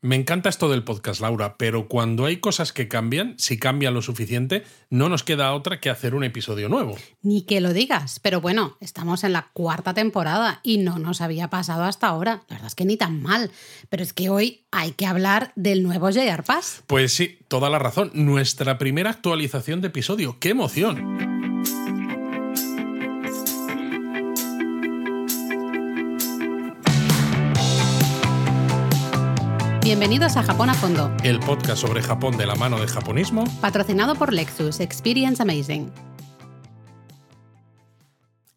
Me encanta esto del podcast, Laura, pero cuando hay cosas que cambian, si cambian lo suficiente, no nos queda otra que hacer un episodio nuevo. Ni que lo digas, pero bueno, estamos en la cuarta temporada y no nos había pasado hasta ahora. La verdad es que ni tan mal. Pero es que hoy hay que hablar del nuevo JR Pass. Pues sí, toda la razón. Nuestra primera actualización de episodio. ¡Qué emoción! Bienvenidos a Japón a Fondo, El podcast sobre Japón de la mano de japonismo. patrocinado por Lexus Experience Amazing.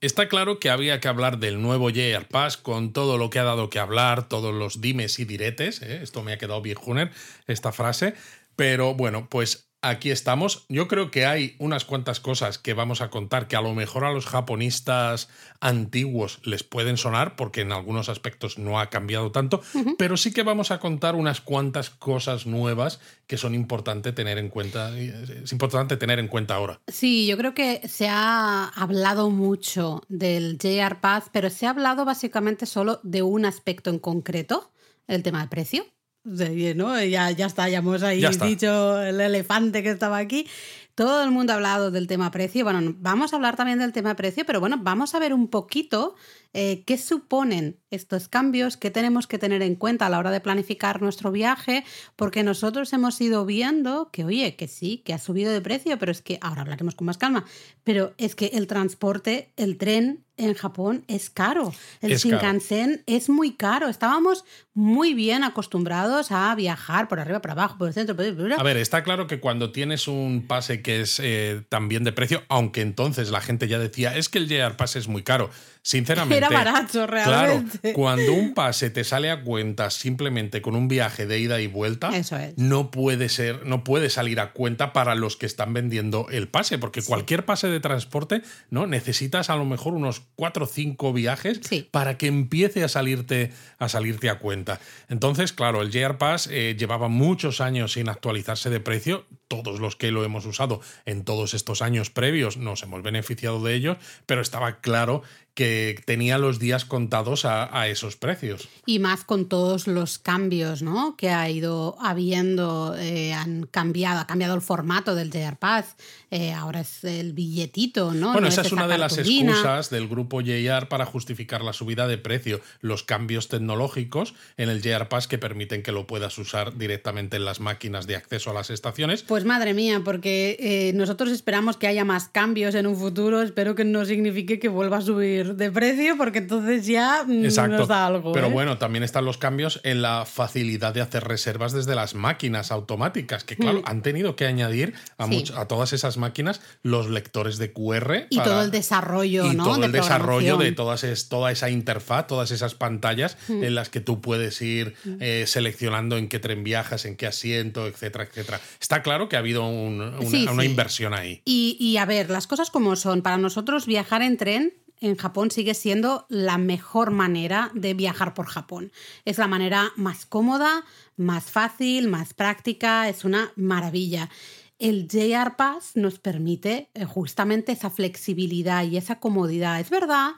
Está claro que había que hablar del nuevo JR Pass con todo lo que ha dado que hablar, todos los dimes y diretes. ¿eh? Esto me ha quedado bien, Juner, esta frase. Pero bueno, pues aquí estamos. Yo creo que hay unas cuantas cosas que vamos a contar que a lo mejor a los japonistas antiguos les pueden sonar porque en algunos aspectos no ha cambiado tanto, pero sí que vamos a contar unas cuantas cosas nuevas que son importante tener en cuenta. Es importante tener en cuenta ahora. Sí, yo creo que se ha hablado mucho del JR Pass, pero se ha hablado básicamente solo de un aspecto en concreto, el tema del precio. Sí, ¿no? Ya, ya está, ya hemos ahí Ya dicho el elefante que estaba aquí. Todo el mundo ha hablado del tema precio. Bueno, vamos a hablar también del tema precio, pero bueno, vamos a ver un poquito eh, qué suponen estos cambios, qué tenemos que tener en cuenta a la hora de planificar nuestro viaje, porque nosotros hemos ido viendo que, oye, que sí, que ha subido de precio, pero es que ahora hablaremos con más calma, pero es que el transporte, el tren en Japón es caro. El Es caro. Shinkansen es muy caro. Estábamos muy bien acostumbrados a viajar por arriba, por abajo, por el centro, por el... A ver, está claro que cuando tienes un pase que es eh, también de precio, aunque entonces la gente ya decía, es que el JR Pass es muy caro. Sinceramente. Era barato, realmente. Claro, cuando un pase te sale a cuenta simplemente con un viaje de ida y vuelta, Eso es. no puede ser, no puede salir a cuenta para los que están vendiendo el pase, porque cualquier pase de transporte, ¿no? Necesitas a lo mejor unos cuatro o cinco viajes Sí. para que empiece a salirte, a salirte a cuenta. Entonces, claro, el JR Pass eh, llevaba muchos años sin actualizarse de precio. Todos los que lo hemos usado en todos estos años previos nos hemos beneficiado de ellos, pero estaba claro que tenía los días contados a, a esos precios. Y más con todos los cambios ¿no? que ha ido habiendo, eh, han cambiado, ha cambiado el formato del JR Pass, eh, ahora es el billetito, ¿no? Bueno, No esa es una de las excusas del grupo JR para justificar la subida de precio, los cambios tecnológicos en el JR Pass que permiten que lo puedas usar directamente en las máquinas de acceso a las estaciones. Pues madre mía, porque eh, nosotros esperamos que haya más cambios en un futuro, espero que no signifique que vuelva a subir de precio, porque entonces ya mm, Exacto. nos da algo. Pero ¿eh? bueno, también están los cambios en la facilidad de hacer reservas desde las máquinas automáticas, que claro, han tenido que añadir a, Mm. Sí. much- a todas esas máquinas los lectores de QR. Y para- todo el desarrollo, y ¿no? todo de el desarrollo de todas es, toda esa interfaz, todas esas pantallas Mm. en las que tú puedes ir eh, seleccionando en qué tren viajas, en qué asiento, etcétera, etcétera. Está claro que ha habido un- una, Sí, una sí. inversión ahí. Y, y a ver, las cosas como son. Para nosotros viajar en tren en Japón sigue siendo la mejor manera de viajar por Japón. Es la manera más cómoda, más fácil, más práctica, es una maravilla. El JR Pass nos permite eh, justamente esa flexibilidad y esa comodidad. Es verdad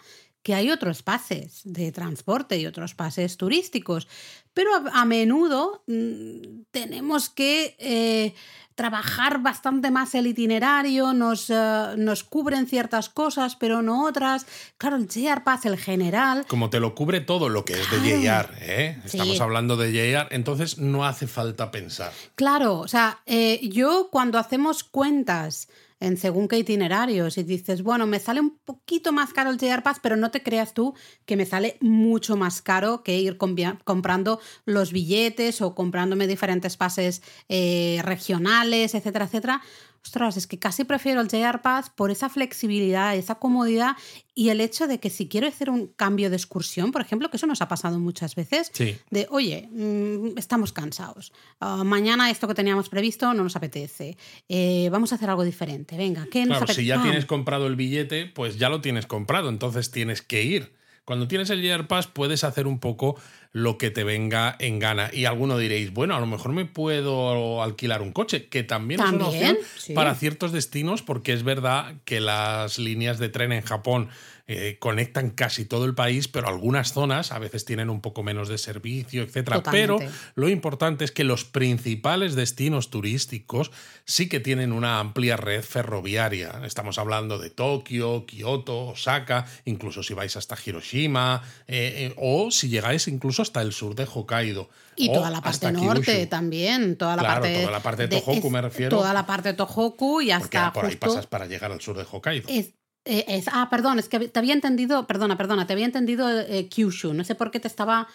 que hay otros pases de transporte y otros pases turísticos, pero a, menudo mm, tenemos que eh, trabajar bastante más el itinerario, nos, eh, nos cubren ciertas cosas, pero no otras. Claro, el JR Pass, el general, Como te lo cubre todo lo que es de. JR, ¿eh? Sí. Estamos hablando de JR, entonces no hace falta pensar. Claro, o sea, eh, yo cuando hacemos cuentas en según qué itinerarios y dices, bueno, me sale un poquito más caro el JR Pass, pero no te creas tú que me sale mucho más caro que ir comprando los billetes o comprándome diferentes pases eh, regionales, etcétera, etcétera. Ostras, es que casi prefiero el JR Pass por esa flexibilidad, esa comodidad y el hecho de que si quiero hacer un cambio de excursión, por ejemplo, que eso nos ha pasado muchas veces, Sí. de, oye, mm, estamos cansados, Ah, mañana esto que teníamos previsto no nos apetece, Eh, vamos a hacer algo diferente, venga, ¿qué nos Claro, apetece? si ya ¡Pam! tienes comprado el billete, pues ya lo tienes comprado, entonces tienes que ir. Cuando tienes el JR Pass puedes hacer un poco lo que te venga en gana. Y alguno diréis, bueno, a lo mejor me puedo alquilar un coche, que también, es una opción para ciertos destinos, porque es verdad que las líneas de tren en Japón eh, conectan casi todo el país, pero algunas zonas a veces tienen un poco menos de servicio, etc. Pero lo importante es que los principales destinos turísticos sí que tienen una amplia red ferroviaria. Estamos hablando de Tokio, Kioto, Osaka, incluso si vais hasta Hiroshima, eh, eh, o si llegáis incluso hasta el sur de Hokkaido. Y toda la parte norte también, toda la parte toda la parte de Tohoku me refiero. Toda la parte de Tohoku y hasta por ahí pasas para llegar al sur de Hokkaido. Eh, es, ah, perdón, es que te había entendido, perdona, perdona, te había entendido eh, Kyushu. No sé por qué te estaba,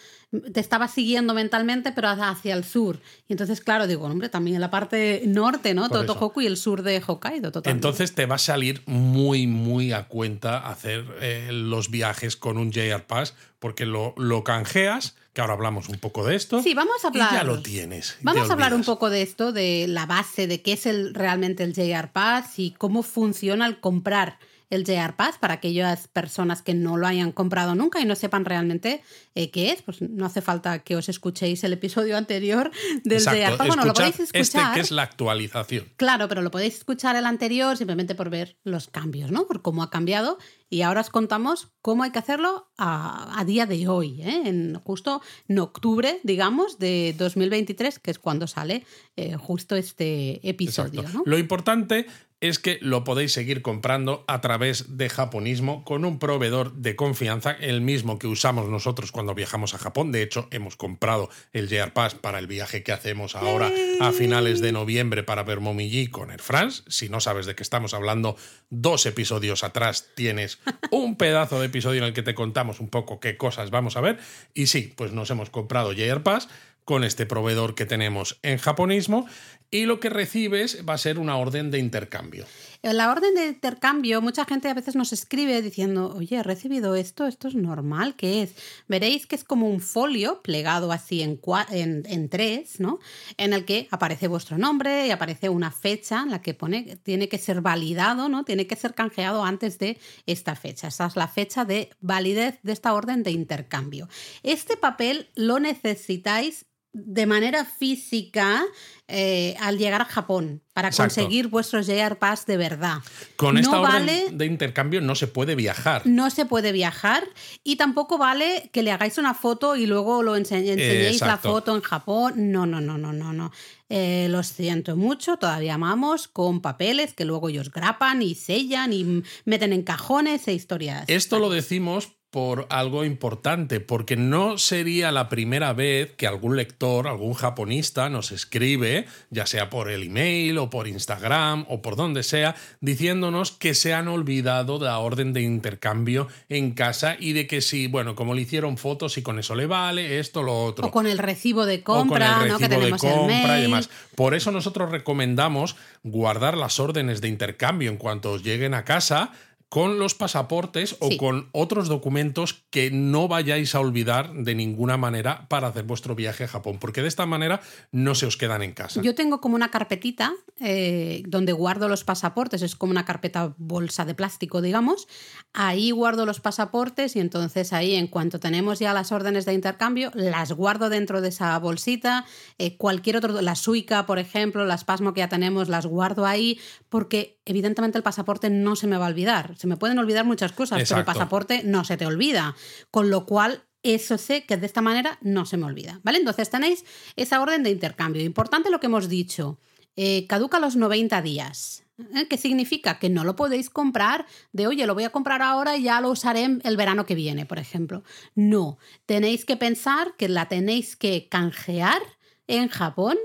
te estaba siguiendo mentalmente, pero hacia el sur. Y entonces, claro, digo, hombre, también en la parte norte, ¿no? Tohoku y el sur de Hokkaido, totalmente. Entonces te va a salir muy, muy a cuenta hacer eh, los viajes con un JR Pass, porque lo, lo canjeas que ahora hablamos un poco de esto. Sí, vamos a hablar. Y ya lo tienes. Vamos a hablar un poco de esto, de la base, de qué es el, realmente el JR Pass y cómo funciona al comprar el JR Pass para aquellas personas que no lo hayan comprado nunca y no sepan realmente eh, qué es. Pues no hace falta que os escuchéis el episodio anterior del JR Pass. Bueno, lo podéis escuchar. Este que es la actualización. Claro, pero lo podéis escuchar el anterior simplemente por ver los cambios, ¿no? Por cómo ha cambiado. Y ahora os contamos cómo hay que hacerlo a, día de hoy, ¿eh? en, justo en octubre, digamos, de 2023, que es cuando sale eh, justo este episodio. ¿no? Lo importante es que lo podéis seguir comprando a través de Japonismo con un proveedor de confianza, el mismo que usamos nosotros cuando viajamos a Japón. De hecho, hemos comprado el JR Pass para el viaje que hacemos ahora a finales de noviembre para ver Momiji con Air France. Si no sabes de qué estamos hablando, dos episodios atrás tienes un pedazo de episodio en el que te contamos un poco qué cosas vamos a ver. Y sí, pues nos hemos comprado JR Pass con este proveedor que tenemos en japonismo y lo que recibes va a ser una orden de intercambio. La orden de intercambio, mucha gente a veces nos escribe diciendo, oye, he recibido esto, esto es normal, ¿qué es? Veréis que es como un folio plegado así en, en, tres, ¿no? En el que aparece vuestro nombre y aparece una fecha en la que pone, tiene que ser validado, ¿no? Tiene que ser canjeado antes de esta fecha. Esta es la fecha de validez de esta orden de intercambio. Este papel lo necesitáis de manera física eh, al llegar a Japón para conseguir vuestros JR Pass de verdad. Con esta orden de intercambio no se puede viajar. No se puede viajar y tampoco vale que le hagáis una foto y luego lo enseñéis la foto en Japón. No, no, no, no, no, no. Eh, lo siento mucho, todavía amamos con papeles que luego ellos grapan y sellan y meten en cajones e historias. Esto lo decimos por algo importante, porque no sería la primera vez que algún lector, algún japonista nos escribe, ya sea por el email o por Instagram o por donde sea, diciéndonos que se han olvidado de la orden de intercambio en casa y de que si, bueno, como le hicieron fotos y con eso le vale, esto, lo otro. O con el recibo de compra, ¿no? que tenemos de compra y demás. Por eso nosotros recomendamos guardar las órdenes de intercambio en cuanto os lleguen a casa con los pasaportes o con otros documentos que no vayáis a olvidar de ninguna manera para hacer vuestro viaje a Japón, porque de esta manera no se os quedan en casa. Yo tengo como una carpetita eh, donde guardo los pasaportes, es como una carpeta bolsa de plástico, digamos. Ahí guardo los pasaportes y entonces ahí, en cuanto tenemos ya las órdenes de intercambio, las guardo dentro de esa bolsita. Eh, cualquier otro, la Suica, por ejemplo, las Pasmo que ya tenemos, las guardo ahí, porque evidentemente el pasaporte no se me va a olvidar se me pueden olvidar muchas cosas, pero el pasaporte no se te olvida. Con lo cual, eso sé que de esta manera no se me olvida. ¿Vale? Entonces tenéis esa orden de intercambio. Importante lo que hemos dicho. Eh, caduca los 90 días. ¿eh? ¿Qué significa? Que no lo podéis comprar de, oye, lo voy a comprar ahora y ya lo usaré el verano que viene, por ejemplo. No, tenéis que pensar que la tenéis que canjear en Japón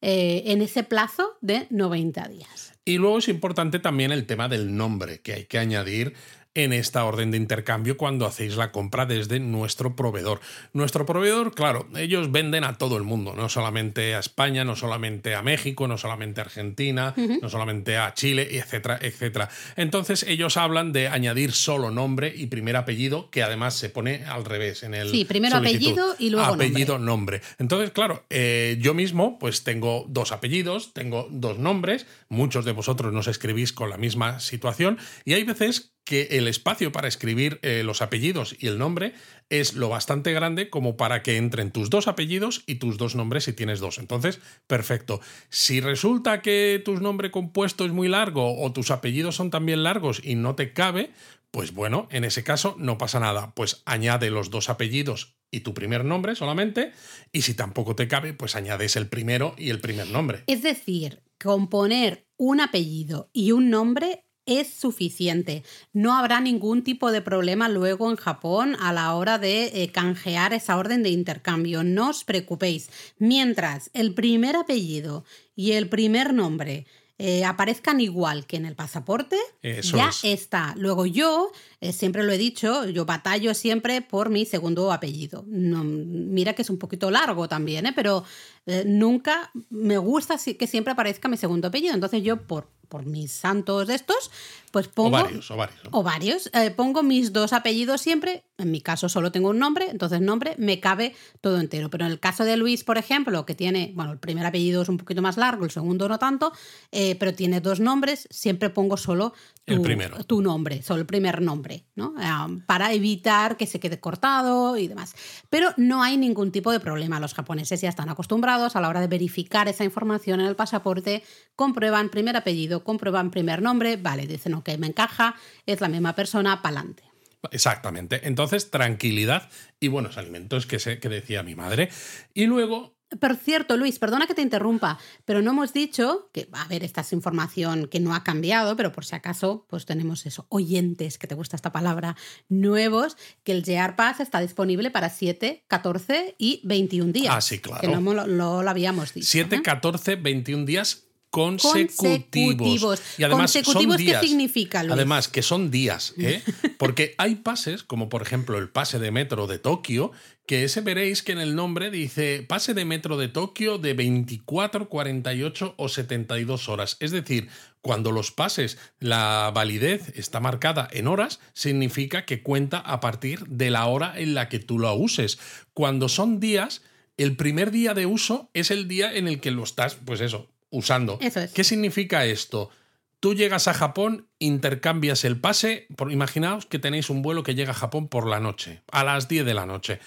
eh, en ese plazo de 90 días. Y luego es importante también el tema del nombre que hay que añadir en esta orden de intercambio cuando hacéis la compra desde nuestro proveedor. Nuestro proveedor, claro, ellos venden a todo el mundo, no solamente a España, no solamente a México, no solamente a Argentina, no solamente a Chile, etcétera, etcétera. Entonces ellos hablan de añadir solo nombre y primer apellido, que además se pone al revés en el Sí, primero apellido y luego apellido, nombre. Entonces, claro, eh, yo mismo pues tengo dos apellidos, tengo dos nombres, muchos de vosotros nos escribís con la misma situación y hay veces que el espacio para escribir eh, los apellidos y el nombre es lo bastante grande como para que entren tus dos apellidos y tus dos nombres si tienes dos. Entonces, perfecto. Si resulta que tu nombre compuesto es muy largo o tus apellidos son también largos y no te cabe, pues bueno, en ese caso no pasa nada. Pues añade los dos apellidos y tu primer nombre solamente. Y si tampoco te cabe, pues añades el primero y el primer nombre. Es decir, componer un apellido y un nombre es suficiente. No habrá ningún tipo de problema luego en Japón a la hora de eh, canjear esa orden de intercambio. No os preocupéis. Mientras el primer apellido y el primer nombre eh, aparezcan igual que en el pasaporte, ya está. Luego yo, eh, siempre lo he dicho, yo batallo siempre por mi segundo apellido. No, mira que es un poquito largo también, pero nunca me gusta que siempre aparezca mi segundo apellido. Entonces yo por por mis santos estos, pues pongo... O varios, o varios. O varios. Eh, pongo mis dos apellidos siempre. En mi caso solo tengo un nombre, entonces nombre me cabe todo entero. Pero en el caso de Luis, por ejemplo, que tiene, bueno, el primer apellido es un poquito más largo, el segundo no tanto, eh, pero tiene dos nombres, siempre pongo solo tu, el primero. tu nombre, solo el primer nombre, ¿no? Eh, para evitar que se quede cortado y demás. Pero no hay ningún tipo de problema. Los japoneses ya están acostumbrados a la hora de verificar esa información en el pasaporte, comprueban primer apellido, comprueban primer nombre, vale, dicen, ok, me encaja, es la misma persona, pa'lante. Exactamente. Entonces, tranquilidad y buenos alimentos, que, sé, que decía mi madre. Y luego por cierto, Luis, perdona que te interrumpa, pero no hemos dicho que, a ver, esta es información que no ha cambiado, pero por si acaso, pues tenemos eso, oyentes, que te gusta esta palabra, nuevos, que el JR Pass está disponible para 7, 14 y 21 días. Ah, sí, claro. Que no lo, habíamos dicho. 7, 14, 21 días consecutivos. Y además ¿Consecutivos son días. qué significa, Además, que son días, ¿eh? Porque hay pases, como por ejemplo el pase de metro de Tokio, que ese veréis que en el nombre dice pase de metro de Tokio de 24, 48 o 72 horas. Es decir, cuando los pases, la validez está marcada en horas, significa que cuenta a partir de la hora en la que tú lo uses. Cuando son días, el primer día de uso es el día en el que lo estás, pues eso, usando. ¿Qué significa esto? Tú llegas a Japón, intercambias el pase. Por, imaginaos que tenéis un vuelo que llega a Japón por la noche, a las 10 de la noche.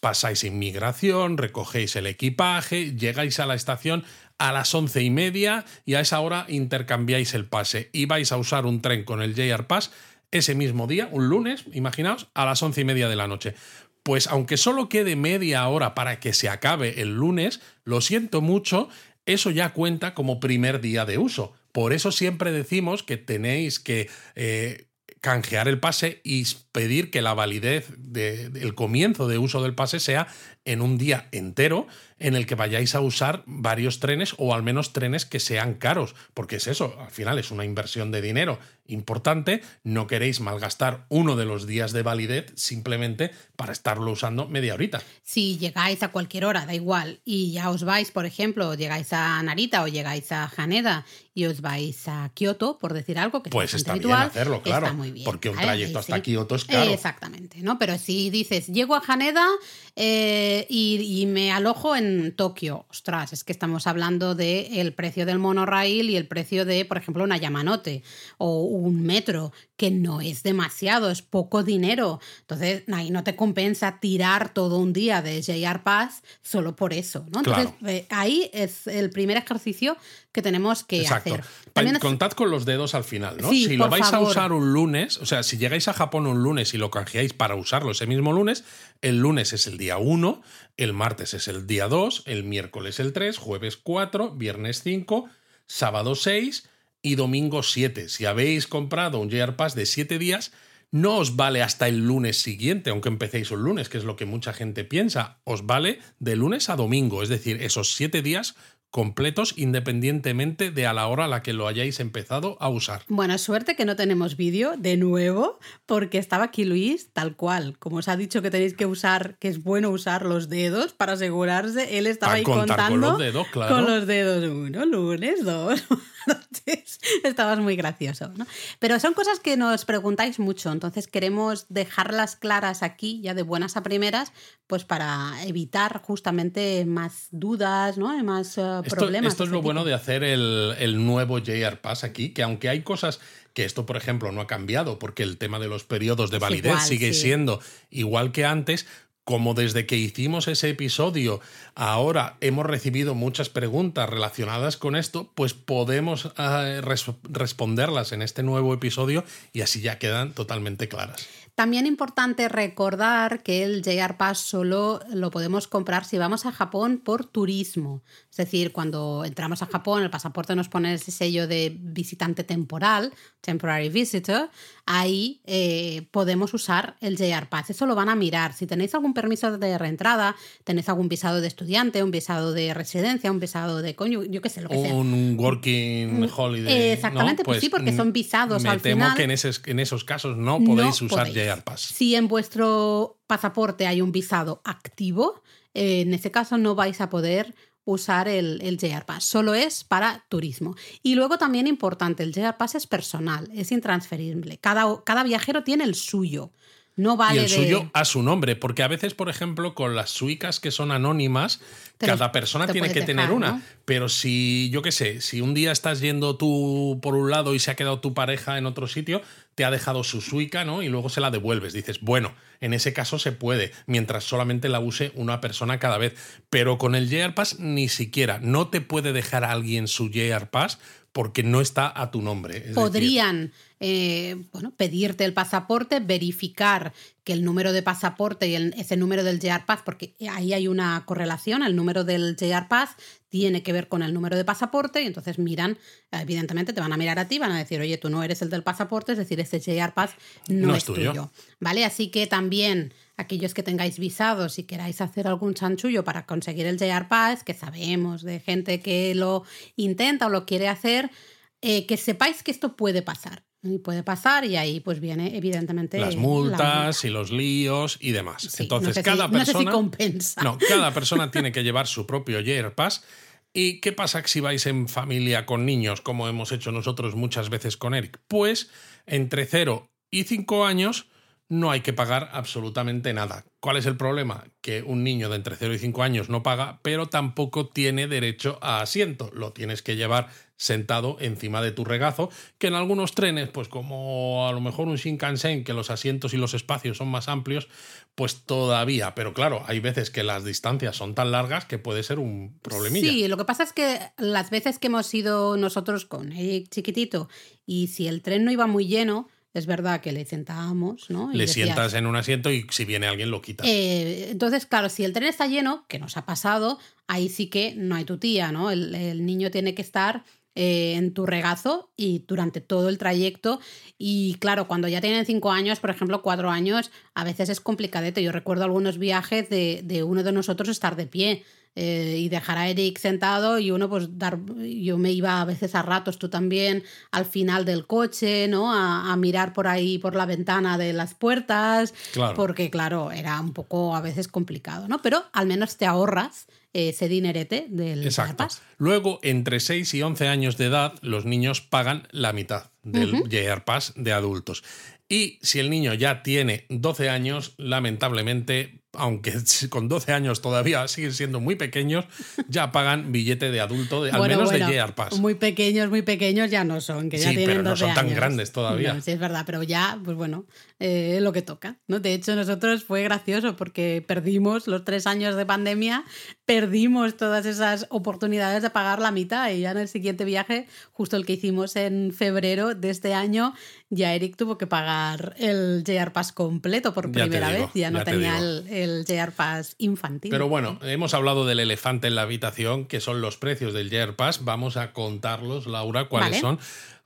Pasáis inmigración, recogéis el equipaje, llegáis a la estación a las once y media y a esa hora intercambiáis el pase y vais a usar un tren con el JR Pass ese mismo día, un lunes, imaginaos, a las once y media de la noche. Pues aunque solo quede media hora para que se acabe el lunes, lo siento mucho, eso ya cuenta como primer día de uso. Por eso siempre decimos que tenéis que eh, canjear el pase y pedir que la validez del comienzo de uso del pase sea en un día entero en el que vayáis a usar varios trenes o al menos trenes que sean caros, porque es eso, al final es una inversión de dinero importante, no queréis malgastar uno de los días de validez simplemente para estarlo usando media horita. Si llegáis a cualquier hora, da igual, y ya os vais, por ejemplo, llegáis a Narita o llegáis a Haneda y os vais a Kioto, por decir algo, que pues es está bien hacerlo, claro, muy bien, porque un trayecto hasta Kioto es caro. Exactamente, ¿no? Pero si dices, llego a Haneda eh, y, me alojo en Tokio, ostras, es que estamos hablando del el precio del monorail y el precio de, por ejemplo, una Yamanote o un metro, que no es demasiado, es poco dinero. Entonces, ahí no te compensa tirar todo un día de JR Pass solo por eso, ¿no? Entonces, eh, ahí es el primer ejercicio que tenemos que hacer. Contad con los dedos al final, ¿no? si lo vais a usar un lunes, o sea, si llegáis a Japón un lunes y lo canjeáis para usarlo ese mismo lunes, el lunes es el día 1, el martes es el día 2, el miércoles el 3, jueves 4, viernes 5, sábado 6 y domingo 7. Si habéis comprado un JR Pass de 7 días, no os vale hasta el lunes siguiente, aunque empecéis un lunes, que es lo que mucha gente piensa. Os vale de lunes a domingo, es decir, esos 7 días completos independientemente de a la hora a la que lo hayáis empezado a usar. Buena suerte que no tenemos vídeo de nuevo, porque estaba aquí Luis tal cual. Como os ha dicho que tenéis que usar, que es bueno usar los dedos para asegurarse, él estaba ahí contando con los dedos, claro. Con los dedos, uno, lunes, dos, Estabas muy gracioso, ¿no? Pero son cosas que nos preguntáis mucho, entonces queremos dejarlas claras aquí, ya de buenas a primeras, pues para evitar justamente más dudas, ¿no? Y más uh, esto, problemas. Esto es lo bueno de hacer el, el nuevo JR Pass aquí, que aunque hay cosas que esto, por ejemplo, no ha cambiado, porque el tema de los periodos de validez igual, sigue sí. siendo igual que antes, como desde que hicimos ese episodio, ahora hemos recibido muchas preguntas relacionadas con esto, pues podemos eh, res responderlas en este nuevo episodio y así ya quedan totalmente claras. También importante recordar que el JR Pass solo lo podemos comprar si vamos a Japón por turismo. Es decir, cuando entramos a Japón, el pasaporte nos pone ese sello de visitante temporal, temporary visitor, ahí eh, podemos usar el JR Pass. Eso lo van a mirar. Si tenéis algún permiso de reentrada, tenéis algún visado de estudiante, un visado de residencia, un visado de coño, yo qué sé, lo que sea. Un working holiday. Exactamente, ¿no? pues sí, porque son visados me al temo final. que en, esos, en esos casos no podéis No usar podéis. Si en vuestro pasaporte hay un visado activo, eh, en ese caso no vais a poder usar el, el JR Pass, solo es para turismo. Y luego también importante, el JR Pass es personal, es intransferible. Cada, cada viajero tiene el suyo. No vale y el de- suyo a su nombre, porque a veces, por ejemplo, con las suicas que son anónimas, Te cada persona te tiene que tener una. ¿no? Pero si, yo qué sé, si un día estás yendo tú por un lado y se ha quedado tu pareja en otro sitio, te ha dejado su suica, ¿no? Y luego se la devuelves. Dices, bueno, en ese caso se puede, mientras solamente la use una persona cada vez. Pero con el JR Pass ni siquiera. No te puede dejar alguien su JR Pass porque no está a tu nombre. Es decir, podrían eh, bueno, pedirte el pasaporte, verificar que el número de pasaporte y el- ese número del JR Pass, porque ahí hay una correlación, el número del JR Pass tiene que ver con el número de pasaporte y entonces miran, evidentemente te van a mirar a ti, van a decir, oye, tú no eres el del pasaporte, es decir, este JR Pass no, No es es tuyo. tuyo. ¿Vale? Así que también aquellos que tengáis visados y queráis hacer algún chanchullo para conseguir el JR Pass, que sabemos de gente que lo intenta o lo quiere hacer, eh, que sepáis que esto puede pasar. Y puede pasar y ahí pues viene evidentemente las la multas y los líos y demás. Sí, Entonces, no sé si- cada no sé si persona. compensa. No, cada persona tiene que llevar su propio JR Pass. ¿Y qué pasa si vais en familia con niños, como hemos hecho nosotros muchas veces con Eric? Pues entre 0 y 5 años no hay que pagar absolutamente nada. ¿Cuál es el problema? Que un niño de entre 0 y 5 años no paga, pero tampoco tiene derecho a asiento. Lo tienes que llevar sentado encima de tu regazo, que en algunos trenes, pues como a lo mejor un Shinkansen, que los asientos y los espacios son más amplios, pues todavía. Pero claro, hay veces que las distancias son tan largas que puede ser un problemilla. Sí, lo que pasa es que las veces que hemos ido nosotros con Eric chiquitito y si el tren no iba muy lleno, es verdad que le sentábamos, ¿no? Y Le decías, sientas en un asiento y si viene alguien lo quitas. Eh, entonces, claro, si el tren está lleno, que nos ha pasado, ahí sí que no hay tu tía, ¿no? El, el niño tiene que estar eh, en tu regazo y durante todo el trayecto. Y claro, cuando ya tienen cinco años, por ejemplo, cuatro años, a veces es complicadete. Yo recuerdo algunos viajes de, de uno de nosotros estar de pie. Eh, y dejar a Eric sentado y uno pues dar yo me iba a veces a ratos tú también al final del coche no a, a mirar por ahí por la ventana de las puertas Claro. porque claro, era un poco a veces complicado, ¿no? Pero al menos te ahorras ese dinerete del Exacto. Luego, entre 6 y 11 años de edad, los niños pagan la mitad del JR Pass de adultos. Y si el niño ya tiene 12 años, lamentablemente, aunque con 12 años todavía siguen siendo muy pequeños, ya pagan billete de adulto, de, al menos bueno, de JR Pass. Muy pequeños, muy pequeños ya no son, que ya Sí, tienen pero no 12 son tan años. grandes todavía. No, sí, es verdad, pero ya, pues bueno, eh, es lo que toca. ¿no? De hecho, nosotros fue gracioso porque perdimos los tres años de pandemia, perdimos todas esas oportunidades de pagar la mitad y ya en el siguiente viaje, justo el que hicimos en febrero de este año, ya Eric tuvo que pagar el JR Pass completo por Ya primera digo, vez, ya no ya te tenía el, el JR Pass infantil. Pero bueno, hemos hablado del elefante en la habitación, que son los precios del JR Pass. Vamos a contarlos, Laura, cuáles Vale. son.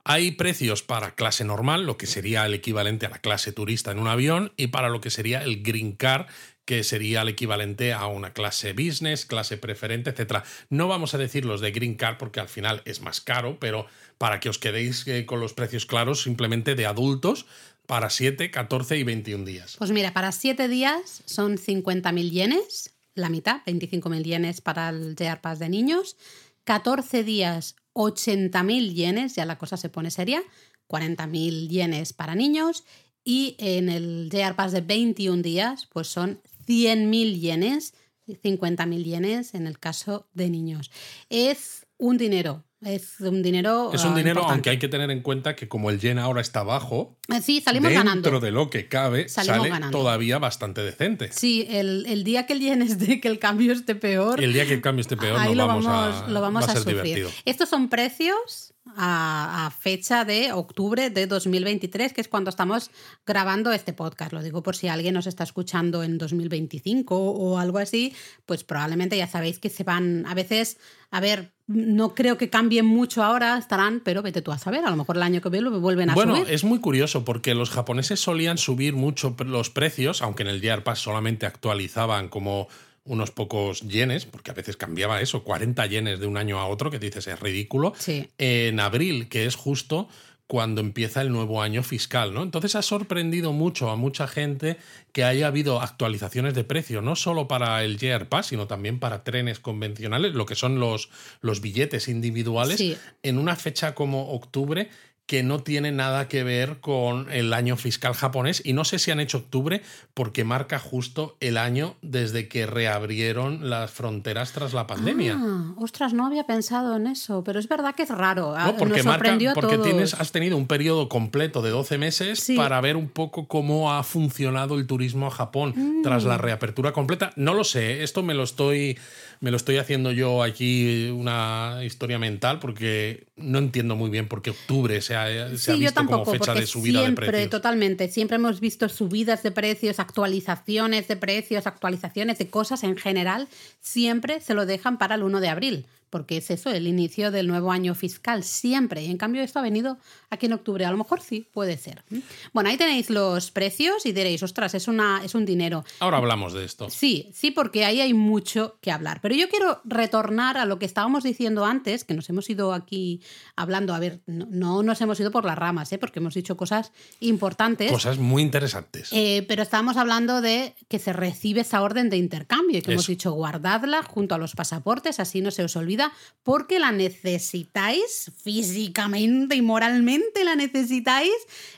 Hay precios para clase normal, lo que sería el equivalente a la clase turista en un avión, y para lo que sería el Green Card, que sería el equivalente a una clase business, clase preferente, etc. No vamos a decir los de Green Card porque al final es más caro, pero para que os quedéis eh, con los precios claros, simplemente de adultos para 7, 14 y 21 días. Pues mira, para siete días son 50.000 yenes, la mitad, 25.000 yenes para el JR Pass de niños, 14 días, 80.000 yenes, ya la cosa se pone seria, 40.000 yenes para niños y en el JR Pass de 21 días, pues son 100.000 yenes, 50.000 yenes en el caso de niños. Es un dinero, es un dinero. Es un ah, dinero, importante. aunque hay que tener en cuenta que como el yen ahora está bajo, Eh, Sí, salimos dentro ganando. de lo que cabe, Salimos sale ganando. todavía bastante decente. Sí, el, el día que el yen esté, que el cambio esté peor. El día que el cambio esté peor, ahí nos lo vamos, a, lo vamos va a, sufrir. divertido. Estos son precios a, a fecha de octubre de 2023, que es cuando estamos grabando este podcast. Lo digo por si alguien nos está escuchando en 2025 o algo así, pues probablemente ya sabéis que se van a veces, a ver, no creo que cambien mucho ahora, estarán, pero vete tú a saber, a lo mejor el año que viene lo vuelven a Bueno, subir. es muy curioso porque los japoneses solían subir mucho los precios, aunque en el Year Pass solamente actualizaban como unos pocos yenes, porque a veces cambiaba eso, 40 yenes de un año a otro, que dices es ridículo. Sí. En abril, que es justo cuando empieza el nuevo año fiscal, ¿no? Entonces ha sorprendido mucho a mucha gente que haya habido actualizaciones de precio, no solo para el JR Pass, sino también para trenes convencionales, lo que son los, los billetes individuales, Sí. en una fecha como octubre que no tiene nada que ver con el año fiscal japonés y no sé si han hecho octubre porque marca justo el año desde que reabrieron las fronteras tras la pandemia. Ah, ostras, no había pensado en eso, pero es verdad que es raro. Ah, No, porque Nos marca, sorprendió a porque todos. tienes, has tenido un periodo completo de 12 meses Sí. para ver un poco cómo ha funcionado el turismo a Japón tras Mm. la reapertura completa. No lo sé, esto me lo estoy me lo estoy haciendo yo aquí una historia mental porque no entiendo muy bien por qué octubre se ha, se ha Sí, yo visto tampoco, como fecha de subida siempre, de precios. totalmente, siempre hemos visto subidas de precios, actualizaciones de precios, actualizaciones de cosas en general, siempre se lo dejan para el 1 de abril, porque es eso, el inicio del nuevo año fiscal, siempre. Y en cambio esto ha venido aquí en octubre, a lo mejor sí, puede ser. Bueno, ahí tenéis los precios y diréis, ostras, es, una, es un dinero. Ahora hablamos de esto. Sí, sí, porque ahí hay mucho que hablar. Pero yo quiero retornar a lo que estábamos diciendo antes, que nos hemos ido aquí hablando. A ver, no, no nos hemos ido por las ramas, ¿eh? porque hemos dicho cosas importantes. Cosas muy interesantes. Eh, pero estábamos hablando de que se recibe esa orden de intercambio y que hemos dicho guardadla junto a los pasaportes, así no se os olvida, porque la necesitáis físicamente y moralmente, la necesitáis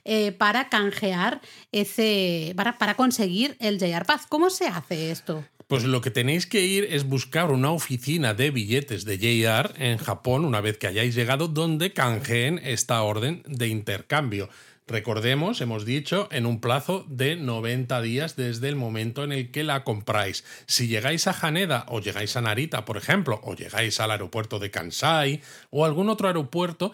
eh, para canjear ese, para, para conseguir el JR Pass. ¿Cómo se hace esto? Pues lo que tenéis que ir es buscar una oficina de billetes de JR en Japón una vez que hayáis llegado donde canjeen esta orden de intercambio. Recordemos, hemos dicho, en un plazo de 90 días desde el momento en el que la compráis. Si llegáis a Haneda o llegáis a Narita, por ejemplo, o llegáis al aeropuerto de Kansai o algún otro aeropuerto,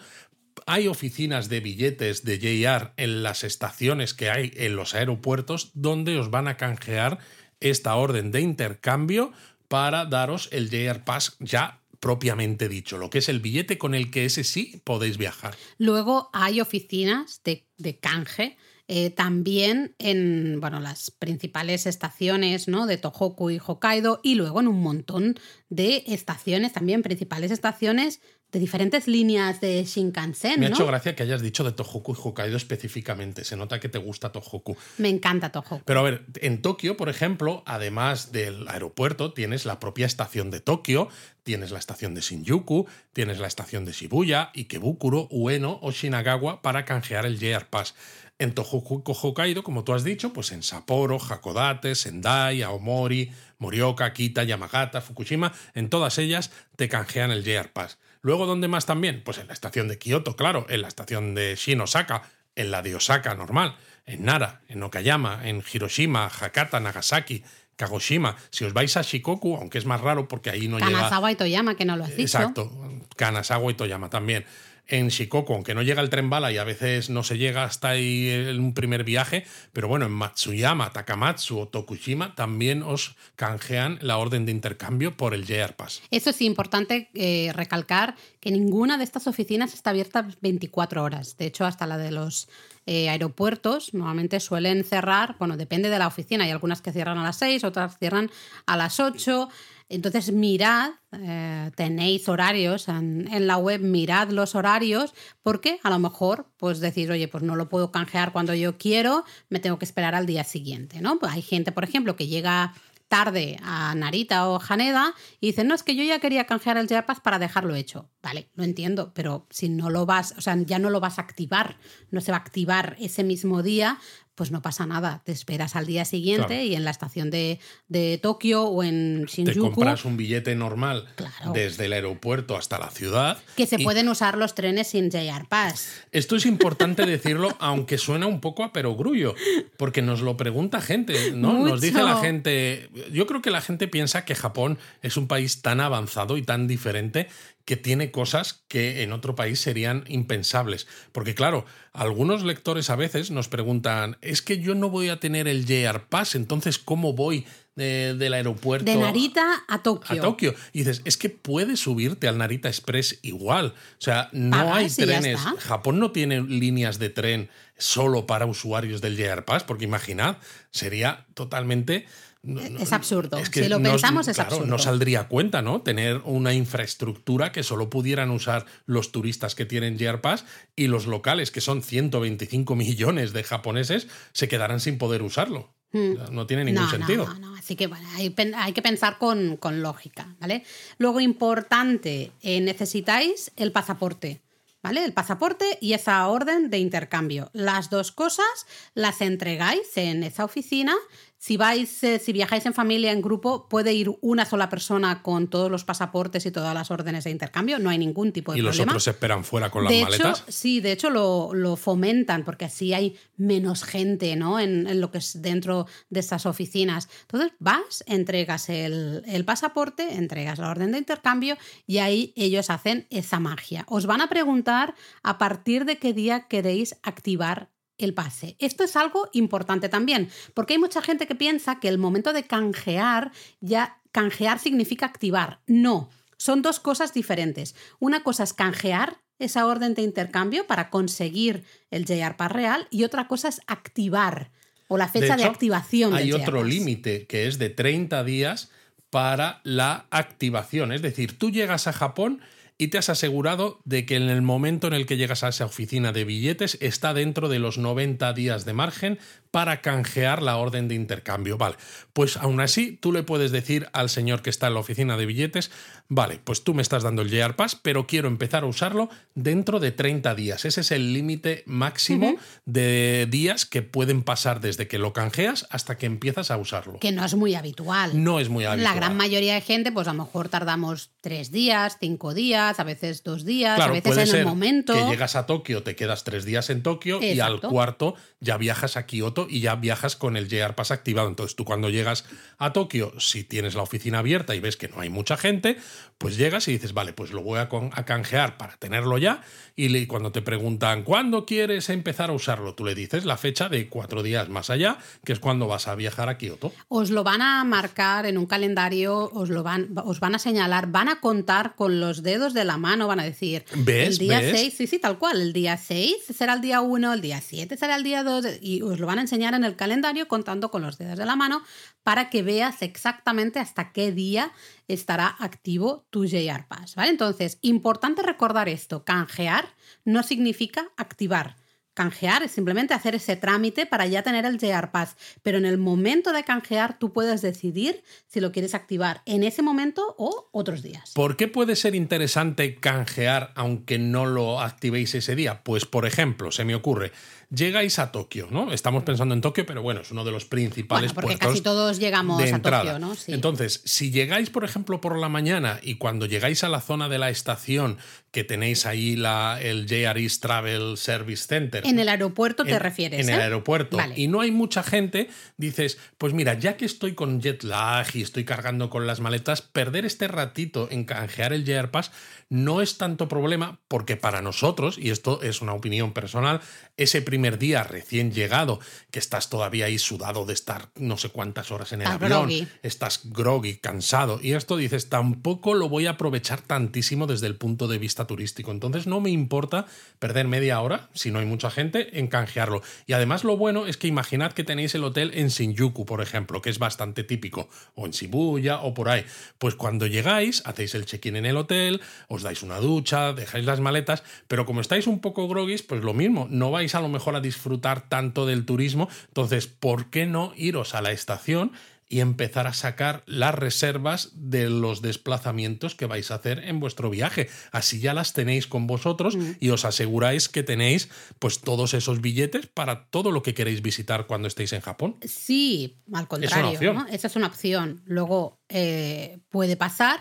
hay oficinas de billetes de JR en las estaciones que hay en los aeropuertos donde os van a canjear esta orden de intercambio para daros el JR Pass ya propiamente dicho, lo que es el billete con el que ese sí podéis viajar. Luego hay oficinas de, canje. eh, también en bueno, las principales estaciones ¿no? de Tohoku y Hokkaido y luego en un montón de estaciones, también principales estaciones de diferentes líneas de Shinkansen. Me ha ¿no? hecho gracia que hayas dicho de Tohoku y Hokkaido específicamente, se nota que te gusta Tohoku. Me encanta Tohoku. Pero a ver, en Tokio, por ejemplo, además del aeropuerto, tienes la propia estación de Tokio, tienes la estación de Shinjuku, tienes la estación de Shibuya, Ikebukuro, Ueno o Shinagawa para canjear el JR Pass. En Tohoku y Hokkaido, como tú has dicho, pues en Sapporo, Hakodate, Sendai, Aomori, Morioka, Kita, Yamagata, Fukushima, en todas ellas te canjean el JR Pass. Luego, ¿dónde más también? Pues en la estación de Kioto, claro, en la estación de Shin-Osaka, en la de Osaka normal, en Nara, en Okayama, en Hiroshima, Hakata, Nagasaki, Kagoshima. Si os vais a Shikoku, aunque es más raro porque ahí no llega... Kanazawa y Toyama, que no lo has dicho. Exacto, Kanazawa y Toyama también. En Shikoku, aunque no llega el tren bala y a veces no se llega hasta ahí en un primer viaje, pero bueno, en Matsuyama, Takamatsu o Tokushima también os canjean la orden de intercambio por el JR Pass. Eso sí, importante eh, recalcar que ninguna de estas oficinas está abierta 24 horas. De hecho, hasta la de los eh, aeropuertos normalmente suelen cerrar, bueno, depende de la oficina. Hay algunas que cierran a las 6, otras cierran a las 8. Entonces mirad, eh, tenéis horarios en, la web, mirad los horarios, porque a lo mejor pues decir, oye, pues no lo puedo canjear cuando yo quiero, me tengo que esperar al día siguiente, ¿no? Pues hay gente, por ejemplo, que llega tarde a Narita o Haneda y dicen, no, es que yo ya quería canjear el JR Pass para dejarlo hecho. Vale, lo entiendo, pero si no lo vas, o sea, ya no lo vas a activar, no se va a activar ese mismo día, pues no pasa nada. Te esperas al día siguiente Claro. y en la estación de, de Tokio o en Te Shinjuku, compras un billete normal Claro. desde el aeropuerto hasta la ciudad. que se y pueden usar los trenes sin JR Pass. Esto es importante decirlo, aunque suena un poco a perogrullo, porque nos lo pregunta gente, ¿no? Nos dice la gente. Yo creo que la gente piensa que Japón es un país tan avanzado y tan diferente que tiene cosas que en otro país serían impensables. Porque, claro, algunos lectores a veces nos preguntan: es que yo no voy a tener el JR Pass, entonces, ¿cómo voy de- del aeropuerto? De Narita a Tokio. a Tokio. Y dices, es que puedes subirte al Narita Express igual. O sea, no Pagas hay trenes. Japón no tiene líneas de tren solo para usuarios del JR Pass, porque imaginad, sería totalmente. No- no- Es absurdo. es que si lo no- pensamos, es claro, absurdo. No saldría a cuenta, ¿no? Tener una infraestructura que solo pudieran usar los turistas que tienen JR Pass y los locales, que son 125 millones de japoneses, se quedarán sin poder usarlo. Sea, no tiene ningún Hmm. sentido. Así que bueno, hay, hay que pensar con, con lógica, ¿vale? Luego, importante, eh, necesitáis el pasaporte, ¿vale? El pasaporte y esa orden de intercambio. Las dos cosas las entregáis en esa oficina. Si vais, eh, si viajáis en familia, en grupo, puede ir una sola persona con todos los pasaportes y todas las órdenes de intercambio. No hay ningún tipo de Y los problema. otros se esperan fuera con las de maletas. Hecho, sí, de hecho lo, lo fomentan porque así hay menos gente ¿no? en, en lo que es dentro de estas oficinas. Entonces vas, entregas el, el pasaporte, entregas la orden de intercambio y ahí ellos hacen esa magia. Os van a preguntar a partir de qué día queréis activar el pase. Esto es algo importante también, porque hay mucha gente que piensa que el momento de canjear ya canjear significa activar. No, son dos cosas diferentes. Una cosa es canjear esa orden de intercambio para conseguir el JR Pass real y otra cosa es activar o la fecha de, hecho, activación. Hay del otro límite que es de 30 días para la activación. Es decir, tú llegas a Japón y te has asegurado de que en el momento en el que llegas a esa oficina de billetes está dentro de los 90 días de margen para canjear la orden de intercambio. Vale, pues aún así tú le puedes decir al señor que está en la oficina de billetes, vale, pues tú me estás dando el JR Pass, pero quiero empezar a usarlo dentro de 30 días. Ese es el límite máximo de días que pueden pasar desde que lo canjeas hasta que empiezas a usarlo. Que no es muy habitual. No es muy habitual. La gran mayoría de gente, pues a lo mejor tardamos tres días, cinco días, a veces dos días, Claro, a veces en el momento. que llegas a Tokio, te quedas tres días en Tokio y al cuarto ya viajas a Kioto y ya viajas con el JR Pass activado. Entonces tú cuando llegas a Tokio, si tienes la oficina abierta y ves que no hay mucha gente, pues llegas y dices, vale, pues lo voy a, a canjear para tenerlo ya. Y le- cuando te preguntan, ¿cuándo quieres empezar a usarlo? Tú le dices la fecha de cuatro días más allá, que es cuando vas a viajar a Kioto. Os lo van a marcar en un calendario, os lo van, os van a señalar, van a contar con los dedos de la mano, van a decir, ¿Ves? el día ¿Ves? 6, sí, sí, tal cual, el día 6 será el día 1, el día 7 será el día 2, y os lo van a enseñar en el calendario contando con los dedos de la mano para que veas exactamente hasta qué día estará activo tu JR Pass, ¿vale? Entonces, importante recordar esto, canjear no significa activar. Canjear es simplemente hacer ese trámite para ya tener el JR Pass, pero en el momento de canjear tú puedes decidir si lo quieres activar en ese momento o otros días. ¿Por qué puede ser interesante canjear aunque no lo activéis ese día? Pues, por ejemplo, se me ocurre, llegáis a Tokio, ¿no? Estamos pensando en Tokio, pero bueno, es uno de los principales Bueno, porque puertos casi todos llegamos de a entrada. Tokio, ¿no? Sí. Entonces, si llegáis, por ejemplo, por la mañana y cuando llegáis a la zona de la estación que tenéis ahí la, el JR East Travel Service Center, en el aeropuerto te en- refieres. En el ¿eh? aeropuerto. Vale. Y no hay mucha gente, dices, pues mira, ya que estoy con jet lag y estoy cargando con las maletas, perder este ratito en canjear el JR Pass no es tanto problema porque para nosotros, y esto es una opinión personal, ese primer día recién llegado, que estás todavía ahí sudado de estar no sé cuántas horas en el Estás avión, groggy. estás groggy, cansado, y esto dices, tampoco lo voy a aprovechar tantísimo desde el punto de vista turístico. Entonces no me importa perder media hora, si no hay mucha gente, en canjearlo. Y además lo bueno es que imaginad que tenéis el hotel en Shinjuku, por ejemplo, que es bastante típico, o en Shibuya o por ahí. Pues cuando llegáis, hacéis el check-in en el hotel, os dais una ducha, dejáis las maletas, pero como estáis un poco groguis, pues lo mismo, no vais a lo mejor a disfrutar tanto del turismo, entonces, ¿por qué no iros a la estación? y empezar a sacar las reservas de los desplazamientos que vais a hacer en vuestro viaje. Así ya las tenéis con vosotros Mm. y os aseguráis que tenéis pues todos esos billetes para todo lo que queréis visitar cuando estéis en Japón. Sí, al contrario. Esa es una opción. Luego eh, puede pasar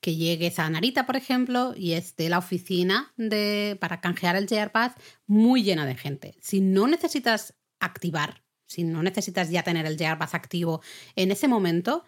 que llegues a Narita, por ejemplo, y esté la oficina de, para canjear el JR Pass muy llena de gente. Si no necesitas activar, si no necesitas ya tener el JR Pass activo en ese momento,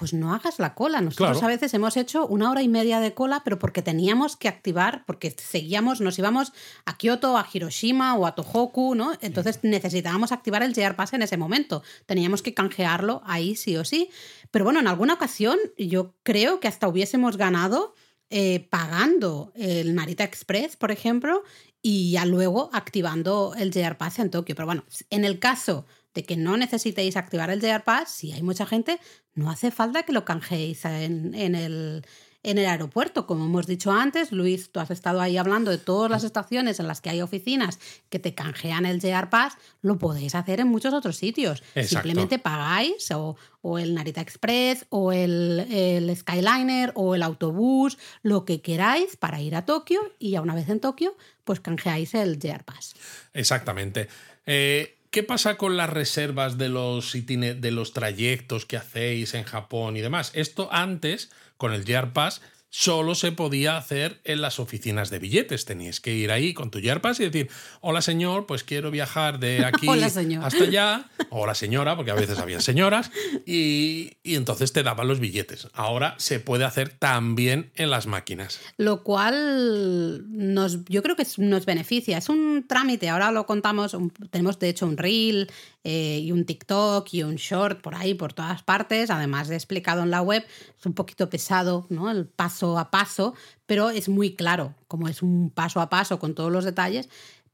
pues no hagas la cola. Nosotros Claro. a veces hemos hecho una hora y media de cola, pero porque teníamos que activar, porque seguíamos, nos íbamos a Kioto, a Hiroshima o a Tohoku, ¿no? Entonces necesitábamos activar el JR Pass en ese momento. Teníamos que canjearlo ahí sí o sí. Pero bueno, en alguna ocasión yo creo que hasta hubiésemos ganado eh, pagando el Narita Express, por ejemplo, y ya luego activando el JR Pass en Tokio. Pero bueno, en el caso de que no necesitéis activar el JR Pass, si hay mucha gente, no hace falta que lo canjeéis en, en el, en el aeropuerto. Como hemos dicho antes, Luis, tú has estado ahí hablando de todas las estaciones en las que hay oficinas que te canjean el JR Pass, lo podéis hacer en muchos otros sitios. Exacto. Simplemente pagáis o, o el Narita Express o el, el Skyliner o el autobús, lo que queráis para ir a Tokio y ya una vez en Tokio, pues canjeáis el JR Pass. Exactamente. Eh, ¿Qué pasa con las reservas de los, de los trayectos que hacéis en Japón y demás? Esto antes, con el JR Pass, solo se podía hacer en las oficinas de billetes. Teníais que ir ahí con tu JR Pass y decir, hola señor, pues quiero viajar de aquí Hola, hasta allá. Hola señora, porque a veces había señoras. Y, y entonces te daban los billetes. Ahora se puede hacer también en las máquinas. Lo cual nos, yo creo que nos beneficia. Es un trámite, ahora lo contamos, un- tenemos de hecho un reel eh, y un TikTok y un short por ahí, por todas partes, además de explicado en la web. Es un poquito pesado, ¿no? El paso a paso, pero es muy claro, como es un paso a paso con todos los detalles.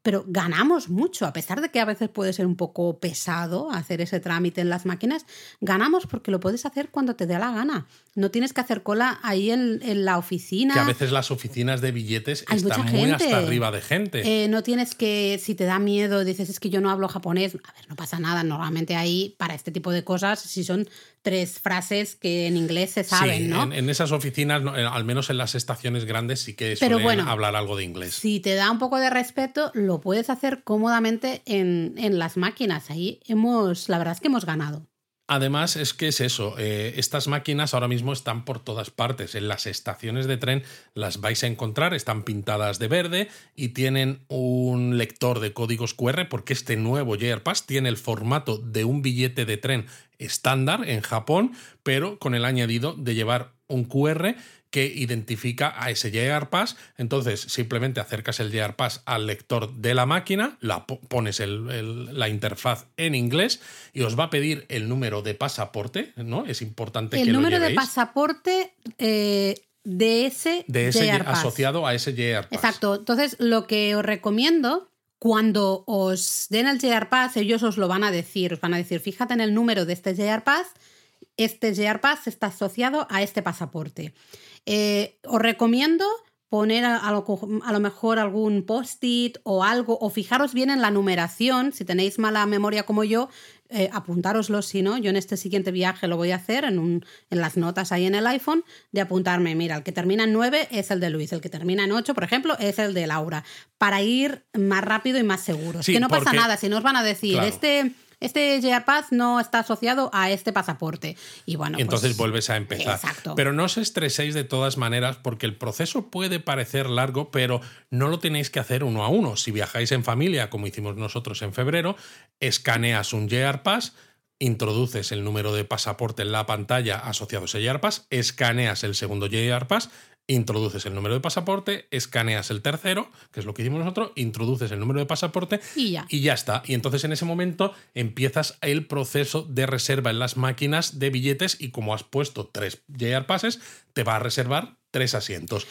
Pero ganamos mucho, a pesar de que a veces puede ser un poco pesado hacer ese trámite en las máquinas, ganamos porque lo puedes hacer cuando te dé la gana. No tienes que hacer cola ahí en, en la oficina. Que a veces las oficinas de billetes Hay están mucha muy gente. hasta arriba de gente. Eh, no tienes que, si te da miedo, dices es que yo no hablo japonés. A ver, no pasa nada. Normalmente ahí, para este tipo de cosas, si son tres frases que en inglés se saben, sí, ¿no? en, en esas oficinas, al menos en las estaciones grandes, sí que Pero suelen bueno, hablar algo de inglés. Si te da un poco de respeto, lo puedes hacer cómodamente en, en las máquinas. Ahí hemos, la verdad es que hemos ganado. Además, es que es eso, eh, estas máquinas ahora mismo están por todas partes. En las estaciones de tren las vais a encontrar, están pintadas de verde y tienen un lector de códigos QR porque este nuevo JR Pass tiene el formato de un billete de tren estándar en Japón, pero con el añadido de llevar un QR que identifica a ese JR Pass. Entonces, simplemente acercas el JR Pass al lector de la máquina, la po- pones el- el- la interfaz en inglés y os va a pedir el número de pasaporte, ¿no? Es importante que El lo número de pasaporte eh, de ese, de ese JR Pass. asociado a ese JR Pass. Exacto. Entonces, lo que os recomiendo, cuando os den el JR Pass, ellos os lo van a decir. Os van a decir, fíjate en el número de este JR Pass. Este JR Pass está asociado a este pasaporte. Eh, os recomiendo poner a, a lo, co- a lo mejor algún post-it o algo, o fijaros bien en la numeración, si tenéis mala memoria como yo, eh, apuntároslo si no, yo en este siguiente viaje lo voy a hacer en, un, en las notas ahí en el iPhone, de apuntarme, mira, el que termina en 9 es el de Luis, el que termina en 8, por ejemplo, es el de Laura, para ir más rápido y más seguros. Sí, que no pasa nada, si no os van a decir, Claro. este... Este JR Pass no está asociado a este pasaporte. Y bueno, entonces pues, vuelves a empezar. Exacto. Pero no os estreséis de todas maneras porque el proceso puede parecer largo, pero no lo tenéis que hacer uno a uno. Si viajáis en familia, como hicimos nosotros en febrero, escaneas un JR Pass, introduces el número de pasaporte en la pantalla asociado a ese JR Pass, escaneas el segundo JR Pass, introduces el número de pasaporte, escaneas el tercero, que es lo que hicimos nosotros, introduces el número de pasaporte Y ya. y ya está. Y entonces en ese momento empiezas el proceso de reserva en las máquinas de billetes y como has puesto tres JR Passes, te va a reservar tres asientos.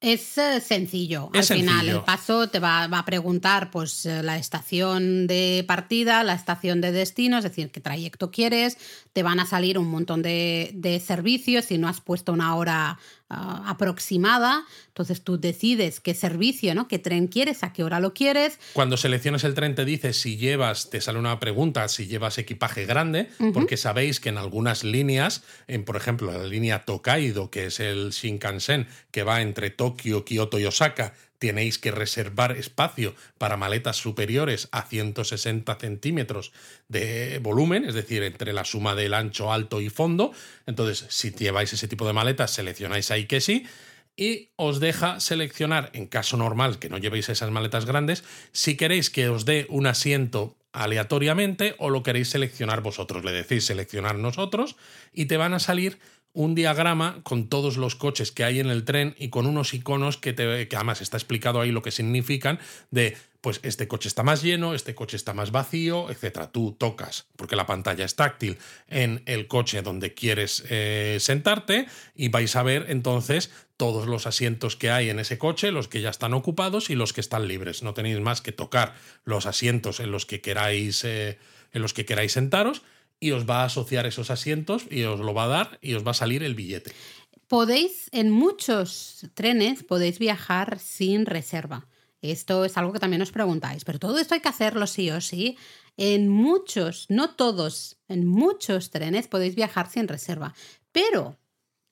Es eh, sencillo. Es Al final, sencillo. el paso te va, va a preguntar pues, eh, la estación de partida, la estación de destino, es decir, qué trayecto quieres. Te van a salir un montón de, de servicios. Si no has puesto una hora ah, aproximada. Entonces tú decides qué servicio, ¿no? qué tren quieres, a qué hora lo quieres. Cuando selecciones el tren te dice si llevas, te sale una pregunta, si llevas equipaje grande, porque sabéis que en algunas líneas, en, por ejemplo la línea Tokaido, que es el Shinkansen, que va entre Tokio, Kioto y Osaka, tenéis que reservar espacio para maletas superiores a 160 centímetros de volumen, es decir, entre la suma del ancho, alto y fondo. Entonces, si lleváis ese tipo de maletas, seleccionáis ahí que sí. Y os deja seleccionar, en caso normal que no llevéis esas maletas grandes, si queréis que os dé un asiento aleatoriamente o lo queréis seleccionar vosotros. Le decís seleccionar nosotros y te van a salir un diagrama con todos los coches que hay en el tren y con unos iconos que, te, que además está explicado ahí lo que significan de pues este coche está más lleno, este coche está más vacío, etcétera. Tú tocas, porque la pantalla es táctil, en el coche donde quieres eh, sentarte y vais a ver entonces todos los asientos que hay en ese coche, los que ya están ocupados y los que están libres. No tenéis más que tocar los asientos en los que queráis, eh, en los que queráis sentaros y os va a asociar esos asientos y os lo va a dar y os va a salir el billete. Podéis, en muchos trenes, podéis viajar sin reserva. Esto es algo que también os preguntáis, pero todo esto hay que hacerlo sí o sí. En muchos, no todos, en muchos trenes podéis viajar sin reserva. Pero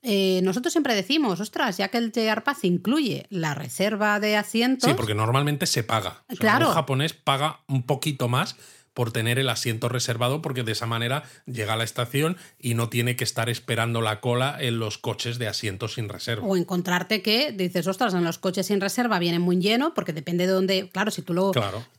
eh, nosotros siempre decimos, ostras, ya que el JR Pass incluye la reserva de asientos. Sí, porque normalmente se paga. claro. Un japonés paga un poquito más por tener el asiento reservado porque de esa manera llega a la estación y no tiene que estar esperando la cola en los coches de asientos sin reserva. O encontrarte que dices, ostras, en los coches sin reserva viene muy lleno porque depende de dónde, claro, si tú, lo,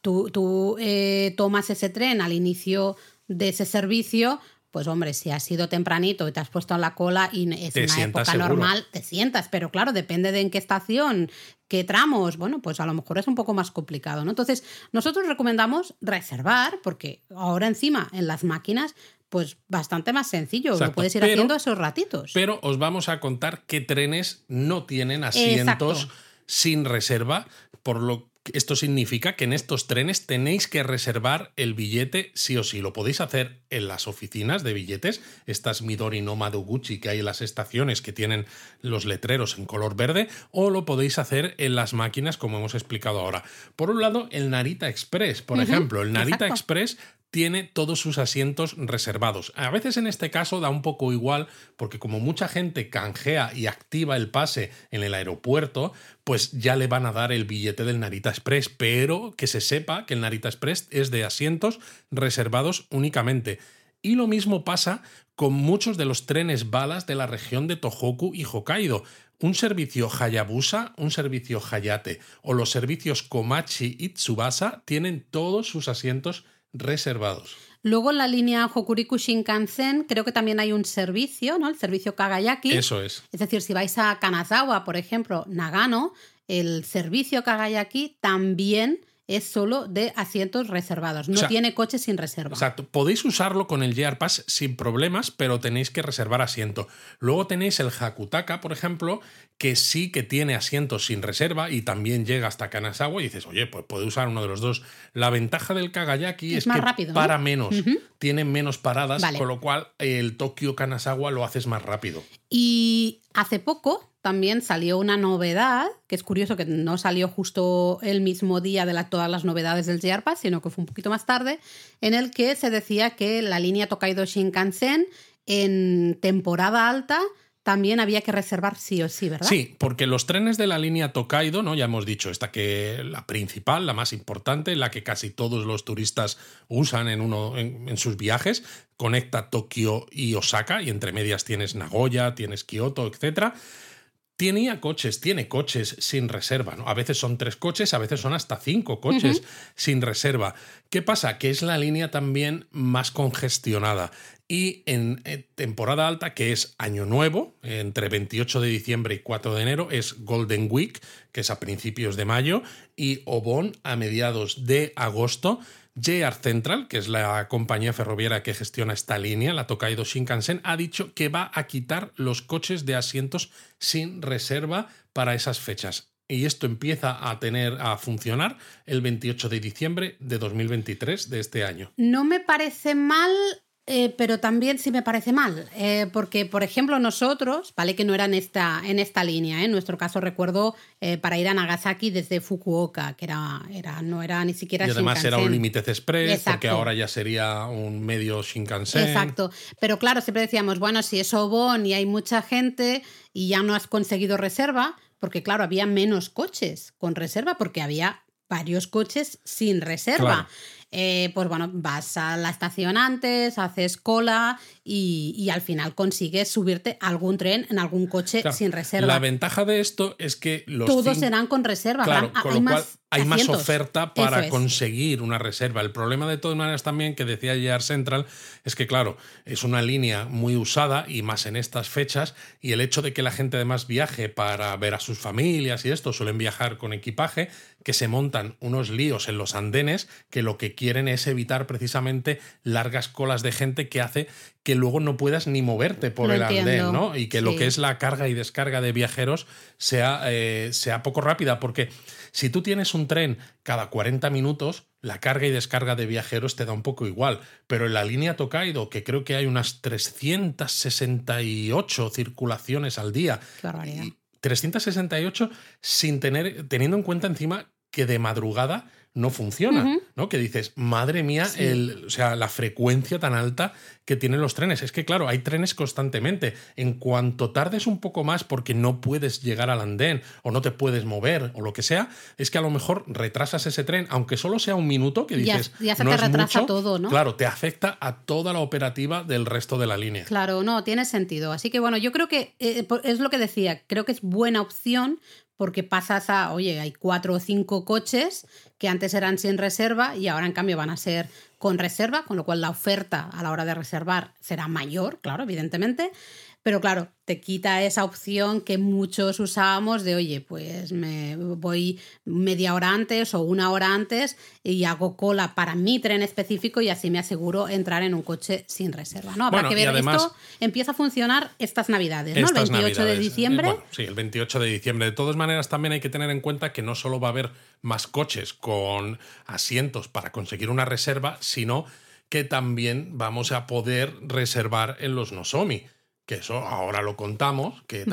tú, tú eh, tomas ese tren al inicio de ese servicio, pues hombre, si has sido tempranito y te has puesto en la cola y es una época normal, te sientas, pero claro, depende de en qué estación, qué tramos, bueno, pues a lo mejor es un poco más complicado, ¿no? Entonces, nosotros recomendamos reservar, porque ahora encima en las máquinas pues bastante más sencillo, lo puedes ir haciendo esos ratitos. Pero os vamos a contar qué trenes no tienen asientos sin reserva, por lo esto significa que en estos trenes tenéis que reservar el billete sí o sí. Lo podéis hacer en las oficinas de billetes, estas Midori no Madoguchi que hay en las estaciones que tienen los letreros en color verde, o lo podéis hacer en las máquinas como hemos explicado ahora. Por un lado, el Narita Express, por ejemplo. El Narita Express tiene todos sus asientos reservados. A veces en este caso da un poco igual porque como mucha gente canjea y activa el pase en el aeropuerto, pues ya le van a dar el billete del Narita Express, pero que se sepa que el Narita Express es de asientos reservados únicamente. Y lo mismo pasa con muchos de los trenes balas de la región de Tohoku y Hokkaido. Un servicio Hayabusa, un servicio Hayate o los servicios Komachi y Tsubasa tienen todos sus asientos reservados. Luego en la línea Hokuriku Shinkansen creo que también hay un servicio, ¿no? El servicio Kagayaki. Eso es. Es decir, si vais a Kanazawa, por ejemplo, Nagano, el servicio Kagayaki también es solo de asientos reservados, no tiene coches sin reserva. Exacto, podéis usarlo con el JR Pass sin problemas, pero tenéis que reservar asiento. Luego tenéis el Hakutaka, por ejemplo, que sí que tiene asientos sin reserva y también llega hasta Kanazawa y dices, oye, pues puede usar uno de los dos. La ventaja del Kagayaki es, que para menos, tiene menos paradas, con lo cual el Tokio Kanazawa lo haces más rápido. Y hace poco también salió una novedad, que es curioso que no salió justo el mismo día de todas las novedades del JR Pass, sino que fue un poquito más tarde, en el que se decía que la línea Tokaido Shinkansen en temporada alta también había que reservar sí o sí, ¿verdad? Sí, porque los trenes de la línea Tokaido, ¿no? Ya hemos dicho, esta que la principal, la más importante, la que casi todos los turistas usan en, uno, en, sus viajes, conecta Tokio y Osaka, y entre medias tienes Nagoya, tienes Kioto, etcétera tenía coches, tiene coches sin reserva. ¿no? A veces son tres coches, a veces son hasta cinco coches sin reserva. ¿Qué pasa? Que es la línea también más congestionada. Y en, temporada alta, que es año nuevo, entre 28 de diciembre y 4 de enero, es Golden Week, que es a principios de mayo, y Obon a mediados de agosto. JR Central, que es la compañía ferroviaria que gestiona esta línea, la Tokaido Shinkansen, ha dicho que va a quitar los coches de asientos sin reserva para esas fechas. Y esto empieza a tener a funcionar el 28 de diciembre de 2023 de este año. No me parece mal eh, pero también sí me parece mal, eh, porque por ejemplo nosotros, vale que no era en esta, en esta línea, ¿eh? en nuestro caso recuerdo para ir a Nagasaki desde Fukuoka, que era, era no era ni siquiera Y además era un límite express, porque ahora ya sería un medio Shinkansen. Exacto, pero claro, siempre decíamos, bueno, si es Obon y hay mucha gente y ya no has conseguido reserva, porque claro, había menos coches con reserva, porque había varios coches sin reserva. Eh, pues bueno, vas a la estación antes, haces cola y, al final consigues subirte a algún tren en algún coche sin reserva. La ventaja de esto es que los todos serán con reserva. Claro, con lo cual hay más oferta para conseguir una reserva. El problema de todas maneras también que decía JR Central es que, claro, es una línea muy usada y más en estas fechas y el hecho de que la gente además viaje para ver a sus familias y esto, suelen viajar con equipaje, que se montan unos líos en los andenes que lo que quieren es evitar precisamente largas colas de gente que hace que luego no puedas ni moverte por el andén, ¿no? Y que lo que es la carga y descarga de viajeros sea, eh, sea poco rápida, porque si tú tienes un tren cada 40 minutos, la carga y descarga de viajeros te da un poco igual, pero en la línea Tokaido, que creo que hay unas 368 circulaciones al día, 368 sin tener, teniendo en cuenta encima que de madrugada no funciona, ¿no? Que dices, madre mía, el, o sea, la frecuencia tan alta que tienen los trenes. Es que, claro, hay trenes constantemente. En cuanto tardes un poco más porque no puedes llegar al andén o no te puedes mover o lo que sea, es que a lo mejor retrasas ese tren, aunque solo sea un minuto, que dices, ya, se te retrasa todo, ¿no? Claro, te afecta a toda la operativa del resto de la línea. Claro, no, tiene sentido. Así que, bueno, yo creo que eh, es lo que decía, creo que es buena opción porque pasas a, oye, hay cuatro o cinco coches que antes eran sin reserva y ahora en cambio van a ser con reserva, con lo cual la oferta a la hora de reservar será mayor, claro, evidentemente. Pero claro, te quita esa opción que muchos usábamos de, oye, pues me voy media hora antes o una hora antes y hago cola para mi tren específico y así me aseguro entrar en un coche sin reserva. ¿no? Habrá que ver, esto empieza a funcionar estas navidades, ¿no? El 28 de diciembre. sí, el 28 de diciembre. De todas maneras, también hay que tener en cuenta que no solo va a haber más coches con asientos para conseguir una reserva, sino que también vamos a poder reservar en los Nosomi que eso ahora lo contamos, que,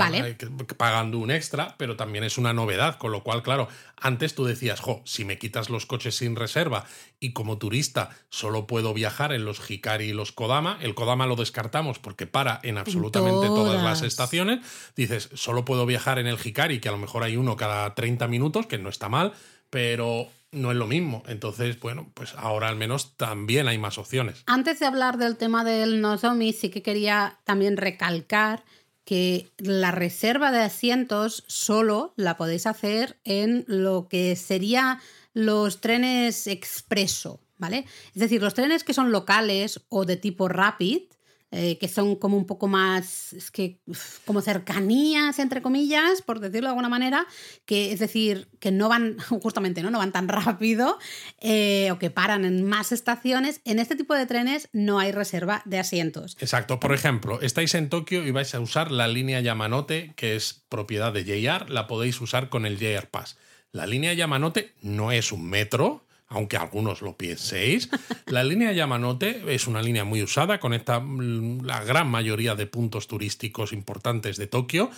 pagando un extra, pero también es una novedad, con lo cual, claro, antes tú decías, jo, si me quitas los coches sin reserva y como turista solo puedo viajar en los Hikari y los Kodama, el Kodama lo descartamos porque para en absolutamente todas. las estaciones, dices, solo puedo viajar en el Hikari, que a lo mejor hay uno cada 30 minutos, que no está mal, pero no es lo mismo. Entonces, bueno, pues ahora al menos también hay más opciones. Antes de hablar del tema del Nozomi, sí que quería también recalcar que la reserva de asientos solo la podéis hacer en lo que sería los trenes expreso, ¿vale? Es decir, los trenes que son locales o de tipo rapid, eh, que son como un poco más, es que, como cercanías, entre comillas, por decirlo de alguna manera, que es decir, que no van, justamente, ¿no? No van tan rápido eh, o que paran en más estaciones. En este tipo de trenes no hay reserva de asientos. Exacto. Por ejemplo, estáis en Tokio y vais a usar la línea Yamanote, que es propiedad de JR, la podéis usar con el JR Pass. La línea Yamanote no es un metro, aunque algunos lo penséis. La línea Yamanote es una línea muy usada, conecta la gran mayoría de puntos turísticos importantes de Tokio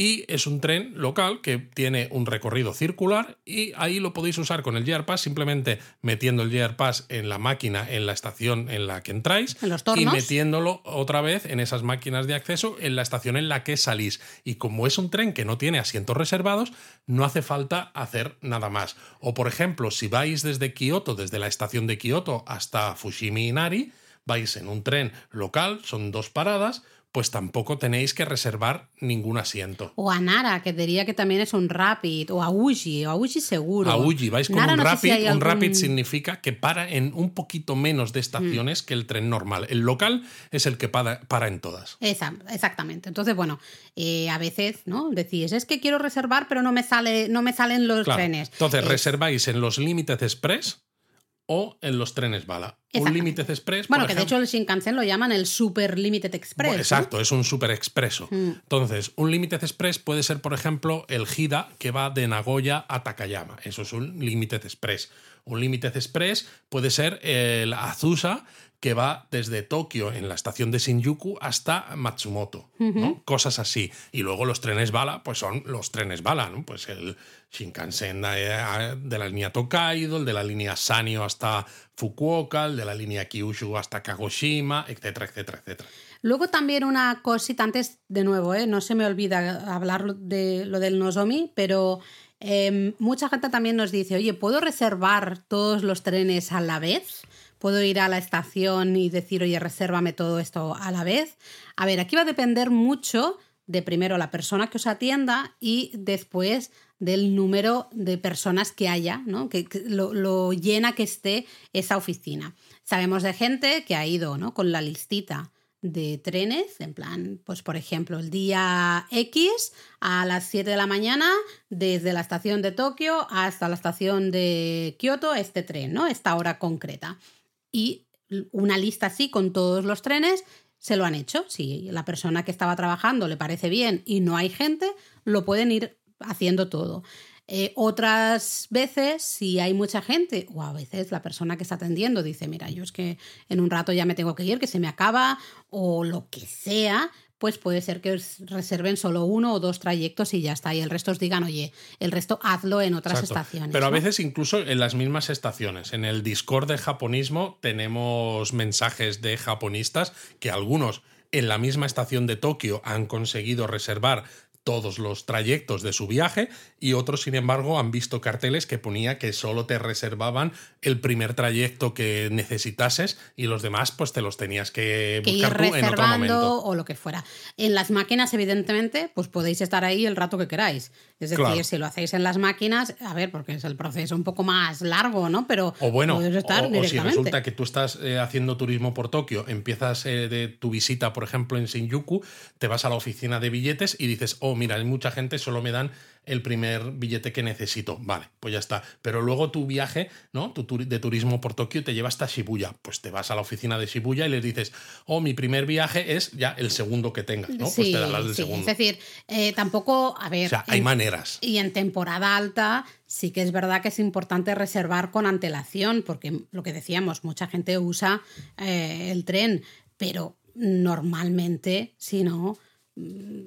y es un tren local que tiene un recorrido circular y ahí lo podéis usar con el JR Pass simplemente metiendo el JR Pass en la máquina en la estación en la que entráis y metiéndolo otra vez en esas máquinas de acceso en la estación en la que salís. Y como es un tren que no tiene asientos reservados, no hace falta hacer nada más. O por ejemplo, si vais desde Kioto, desde la estación de Kioto hasta Fushimi Inari, vais en un tren local, son dos paradas, pues tampoco tenéis que reservar ningún asiento. O a Nara, que diría que también es un Rapid, o a Uji, o a Uji seguro. A Uji, vais con un Rapid. un Rapid significa que para en un poquito menos de estaciones mm. que el tren normal. El local es el que para, para en todas. exactamente. Entonces, bueno, eh, a veces, ¿no? Decís, es que quiero reservar, pero no me, sale, no me salen los trenes. Entonces, eh, reserváis en los límites express o en los trenes bala. Un Limited Express. Bueno, que de hecho el Shinkansen lo llaman el Super Limited Express. exacto, es un super expreso. Mm. Entonces, un Limited Express puede ser, por ejemplo, el Hida que va de Nagoya a Takayama. Eso es un Limited Express. Un Limited Express puede ser el Azusa que va desde Tokio en la estación de Shinjuku hasta Matsumoto, Cosas así. Y luego los trenes bala, pues son los trenes bala, ¿no? Pues el Shinkansen de, la línea Tokaido, el de la línea Sanyo hasta Fukuoka, el de la línea Kyushu hasta Kagoshima, etcétera, etcétera, etcétera. Luego también una cosita, antes de nuevo, ¿eh? no se me olvida hablar de lo del Nozomi, pero em, mucha gente también nos dice, oye, ¿puedo reservar todos los trenes a la vez? Puedo ir a la estación y decir, oye, resérvame todo esto a la vez. A ver, aquí va a depender mucho de primero la persona que os atienda y después del número de personas que haya, ¿no? que, lo, llena que esté esa oficina. Sabemos de gente que ha ido ¿no? con la listita de trenes, en plan, pues por ejemplo, el día X a las 7 de la mañana, desde la estación de Tokio hasta la estación de Kioto, este tren, ¿no? Esta hora concreta y una lista así con todos los trenes se lo han hecho. Si la persona que estaba trabajando le parece bien y no hay gente, lo pueden ir haciendo todo. Eh, otras veces, si hay mucha gente, o a veces la persona que está atendiendo dice, mira, yo es que en un rato ya me tengo que ir, que se me acaba, o lo que sea, pues puede ser que os reserven solo uno o dos trayectos y ya está. Y el resto os digan, oye, el resto hazlo en otras estaciones. Pero a veces incluso en las mismas estaciones. En el Discord de japonismo tenemos mensajes de japonistas que algunos en la misma estación de Tokio han conseguido reservar todos los trayectos de su viaje y otros, sin embargo, han visto carteles que ponía que solo te reservaban el primer trayecto que necesitases y los demás pues te los tenías que buscar tú en otro momento. o lo que fuera. En las máquinas, evidentemente, pues podéis estar ahí el rato que queráis. Es decir, si lo hacéis en las máquinas, a ver, porque es el proceso un poco más largo, ¿no? Pero o bueno, estar o, si resulta que tú estás eh, haciendo turismo por Tokio, empiezas eh, de tu visita, por ejemplo, en Shinjuku, te vas a la oficina de billetes y dices, oh, mira, hay mucha gente, solo me dan el primer billete que necesito. Vale, pues ya está. Pero luego tu viaje, ¿no? Tu de turismo por Tokio te lleva hasta Shibuya. Pues te vas a la oficina de Shibuya y les dices, oh, mi primer viaje es ya el segundo que tengas, ¿no? pues te das del segundo. Es decir, eh, tampoco, a ver. O sea, hay maneras. Y en temporada alta sí que es verdad que es importante reservar con antelación, porque lo que decíamos, mucha gente usa eh, el tren, pero normalmente, si no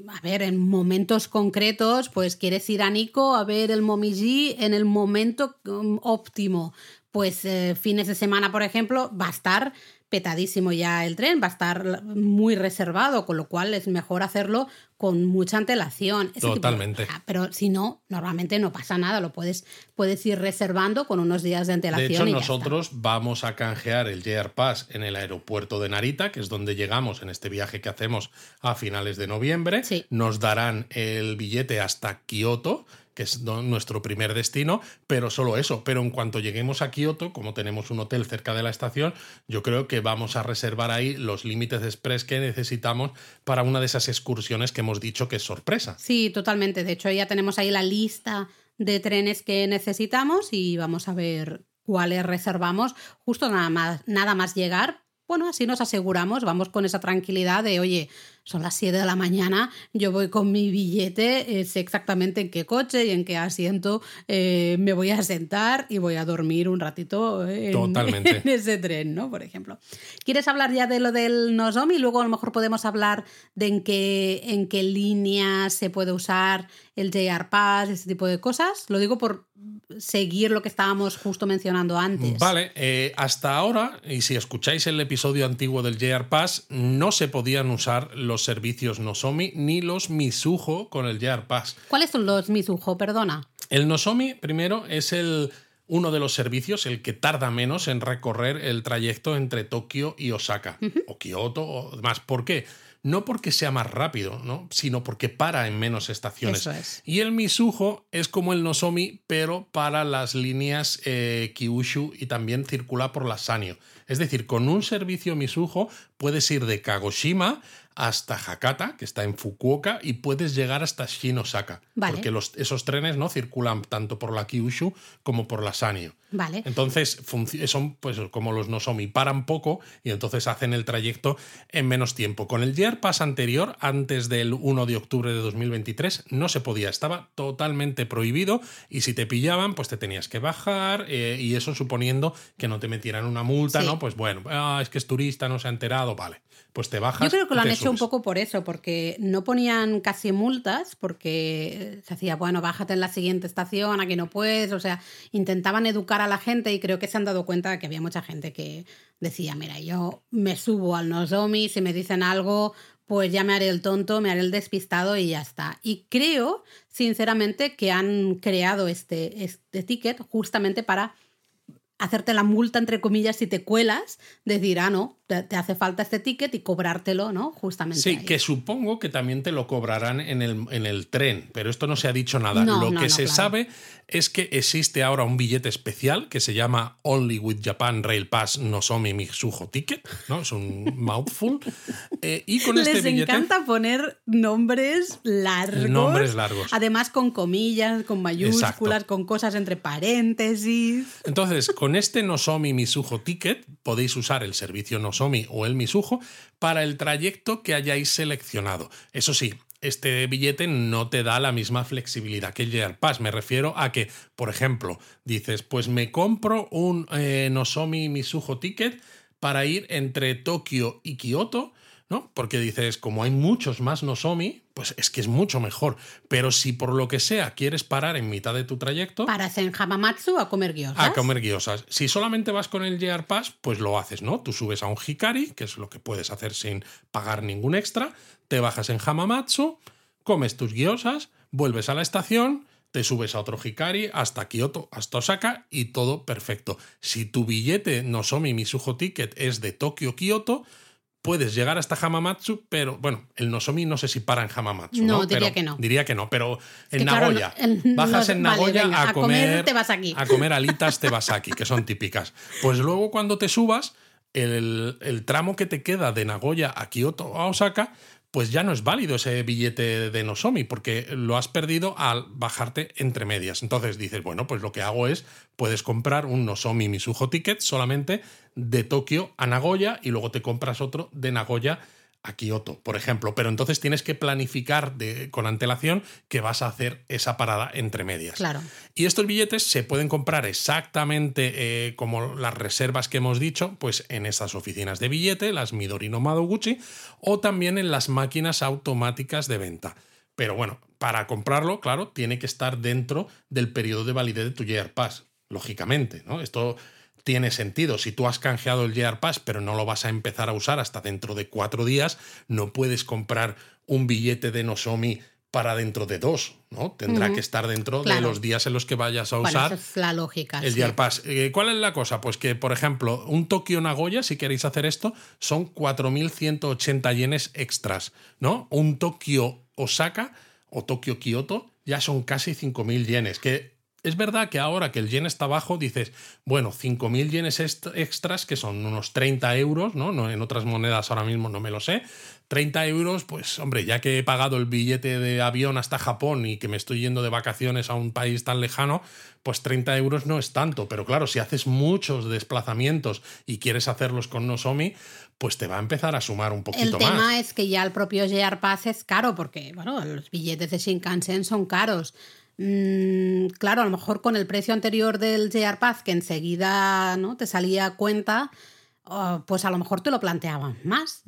a ver, en momentos concretos, pues quieres ir a Nico a ver el Momiji en el momento mm, óptimo. Pues eh, fines de semana, por ejemplo, va a estar petadísimo ya el tren, va a estar muy reservado, con lo cual es mejor hacerlo con mucha antelación. Totalmente. pero si no, normalmente no pasa nada, lo puedes, puedes ir reservando con unos días de antelación. De hecho, nosotros vamos a canjear el JR Pass en el aeropuerto de Narita, que es donde llegamos en este viaje que hacemos a finales de noviembre. Nos darán el billete hasta Kioto que es nuestro primer destino, pero solo eso. Pero en cuanto lleguemos a Kioto, como tenemos un hotel cerca de la estación, yo creo que vamos a reservar ahí los límites express que necesitamos para una de esas excursiones que hemos dicho que es sorpresa. Sí, totalmente. De hecho, ya tenemos ahí la lista de trenes que necesitamos y vamos a ver cuáles reservamos justo nada más, nada más llegar. Bueno, así nos aseguramos, vamos con esa tranquilidad de, oye, son las 7 de la mañana, yo voy con mi billete, eh, sé exactamente en qué coche y en qué asiento eh, me voy a sentar y voy a dormir un ratito en, en, ese tren, ¿no? Por ejemplo. ¿Quieres hablar ya de lo del Nozomi? Luego a lo mejor podemos hablar de en qué, en qué línea se puede usar el JR Pass, ese tipo de cosas. Lo digo por seguir lo que estábamos justo mencionando antes. Vale, eh, hasta ahora, y si escucháis el episodio antiguo del JR Pass, no se podían usar los los servicios Nozomi ni los Misujo con el JR Pass. ¿Cuáles son los Misujo? Perdona. El Nozomi, primero, es el, uno de los servicios, el que tarda menos en recorrer el trayecto entre Tokio y Osaka, o Kioto, o demás. ¿Por qué? no porque sea más rápido, ¿no? sino porque para en menos estaciones. Y el Misujo es como el Nozomi, pero para las líneas eh, Kyushu y también circula por la Sanyo. Es decir, con un servicio Misujo puedes ir de Kagoshima hasta Hakata, que está en Fukuoka, y puedes llegar hasta Shinosaka. Vale. Porque los, esos trenes no circulan tanto por la Kyushu como por la Sanyo. Vale. Entonces son pues como los Nozomi, paran poco y entonces hacen el trayecto en menos tiempo. Con el Pass anterior, antes del 1 de octubre de 2023, no se podía, estaba totalmente prohibido y si te pillaban, pues te tenías que bajar eh, y eso suponiendo que no te metieran una multa, Sí. ¿no? Pues bueno, ah, es que es turista, no se ha enterado, vale, pues te bajas. Yo creo que lo han hecho un poco por eso, porque no ponían casi multas, porque se hacía, bueno, bájate en la siguiente estación, aquí no puedes, o sea, intentaban educar a la gente y creo que se han dado cuenta de que había mucha gente que decía, mira, yo me subo al Nozomi, si me dicen algo, pues ya me haré el tonto, me haré el despistado y ya está. Y creo, sinceramente, que han creado este, este ticket justamente para hacerte la multa, entre comillas, si te cuelas, decir, ah, no, te, te hace falta este ticket y cobrártelo, ¿no? Justamente. Sí, ahí. que supongo que también te lo cobrarán en el, en el tren, pero esto no se ha dicho nada. No, lo no, que no, se claro. sabe es que existe ahora un billete especial que se llama Only with Japan Rail Pass Nozomi Mitsuho Ticket, ¿no? Es un mouthful. Eh, y con este Les billete... encanta poner nombres largos. Nombres largos. Además con comillas, con mayúsculas, Exacto. con cosas entre paréntesis. Entonces, con este Nozomi Misujo Ticket podéis usar el servicio Nozomi o el Misujo para el trayecto que hayáis seleccionado. Eso sí, este billete no te da la misma flexibilidad que el Year Pass. Me refiero a que, por ejemplo, dices, pues me compro un eh, Nozomi Misujo Ticket para ir entre Tokio y Kioto, ¿no? Porque dices, como hay muchos más Nozomi, pues es que es mucho mejor. Pero si por lo que sea quieres parar en mitad de tu trayecto, Paras en Hamamatsu a comer gyozas. a comer guiosas. Si solamente vas con el JR Pass, pues lo haces, ¿no? Tú subes a un Hikari, que es lo que puedes hacer sin pagar ningún extra, te bajas en Hamamatsu, comes tus guiosas, vuelves a la estación, te subes a otro Hikari hasta Kioto, hasta Osaka y todo perfecto. Si tu billete Nozomi Misujo Ticket es de Tokio-Kioto, puedes llegar hasta Hamamatsu, pero bueno, el Nozomi no sé si para en Hamamatsu. No, No, diría Pero- que no. Diría que no, pero en que claro, Nagoya. no- bajas en vale, Nagoya venga, a, a comer comer tebasaki. A comer alitas tebasaki, que son típicas. Pues luego cuando te subas, el, el tramo que te queda de Nagoya a Kioto a Osaka, pues ya no es válido ese billete de Nozomi, porque lo has perdido al bajarte entre medias. Entonces dices, bueno, pues lo que hago es, puedes comprar un Nozomi Misujo Ticket solamente de Tokio a Nagoya y luego te compras otro de Nagoya a Kioto, por ejemplo. Pero entonces tienes que planificar de- con antelación que vas a hacer esa parada entre medias. Claro. Y estos billetes se pueden comprar exactamente eh, como las reservas que hemos dicho, pues en estas oficinas de billete, las Midorino Madoguchi, o también en las máquinas automáticas de venta. Pero bueno, para comprarlo, claro, tiene que estar dentro del periodo de validez de tu Year Pass, lógicamente, ¿no? Esto tiene sentido. Si tú has canjeado el Year Pass, pero no lo vas a empezar a usar hasta dentro de cuatro días, no puedes comprar un billete de Nozomi para dentro de dos, ¿no? Tendrá que estar dentro de los días en los que vayas a Bueno, usar esa es la lógica. el sí. Year Pass. Eh, ¿Cuál es la cosa? Pues que, por ejemplo, un Tokio Nagoya, si queréis hacer esto, son 4.180 yenes extras, ¿no? Un Tokio Osaka o Tokio Kioto ya son casi 5.000 yenes, que es verdad que ahora que el yen está bajo, dices, bueno, 5.000 yenes extras, que son unos 30 euros, ¿no? ¿no? En otras monedas ahora mismo no me lo sé. 30 euros, pues hombre, ya que he pagado el billete de avión hasta Japón y que me estoy yendo de vacaciones a un país tan lejano, pues 30 euros no es tanto. Pero claro, si haces muchos desplazamientos y quieres hacerlos con Nozomi, pues te va a empezar a sumar un El poquito tema más. es que ya el propio JR Pass es caro, porque bueno, los billetes de Shinkansen son caros. Mm, claro, a lo mejor con el precio anterior del JR Pass, que enseguida ¿no? te salía a cuenta, oh, pues a lo mejor te lo planteaban más.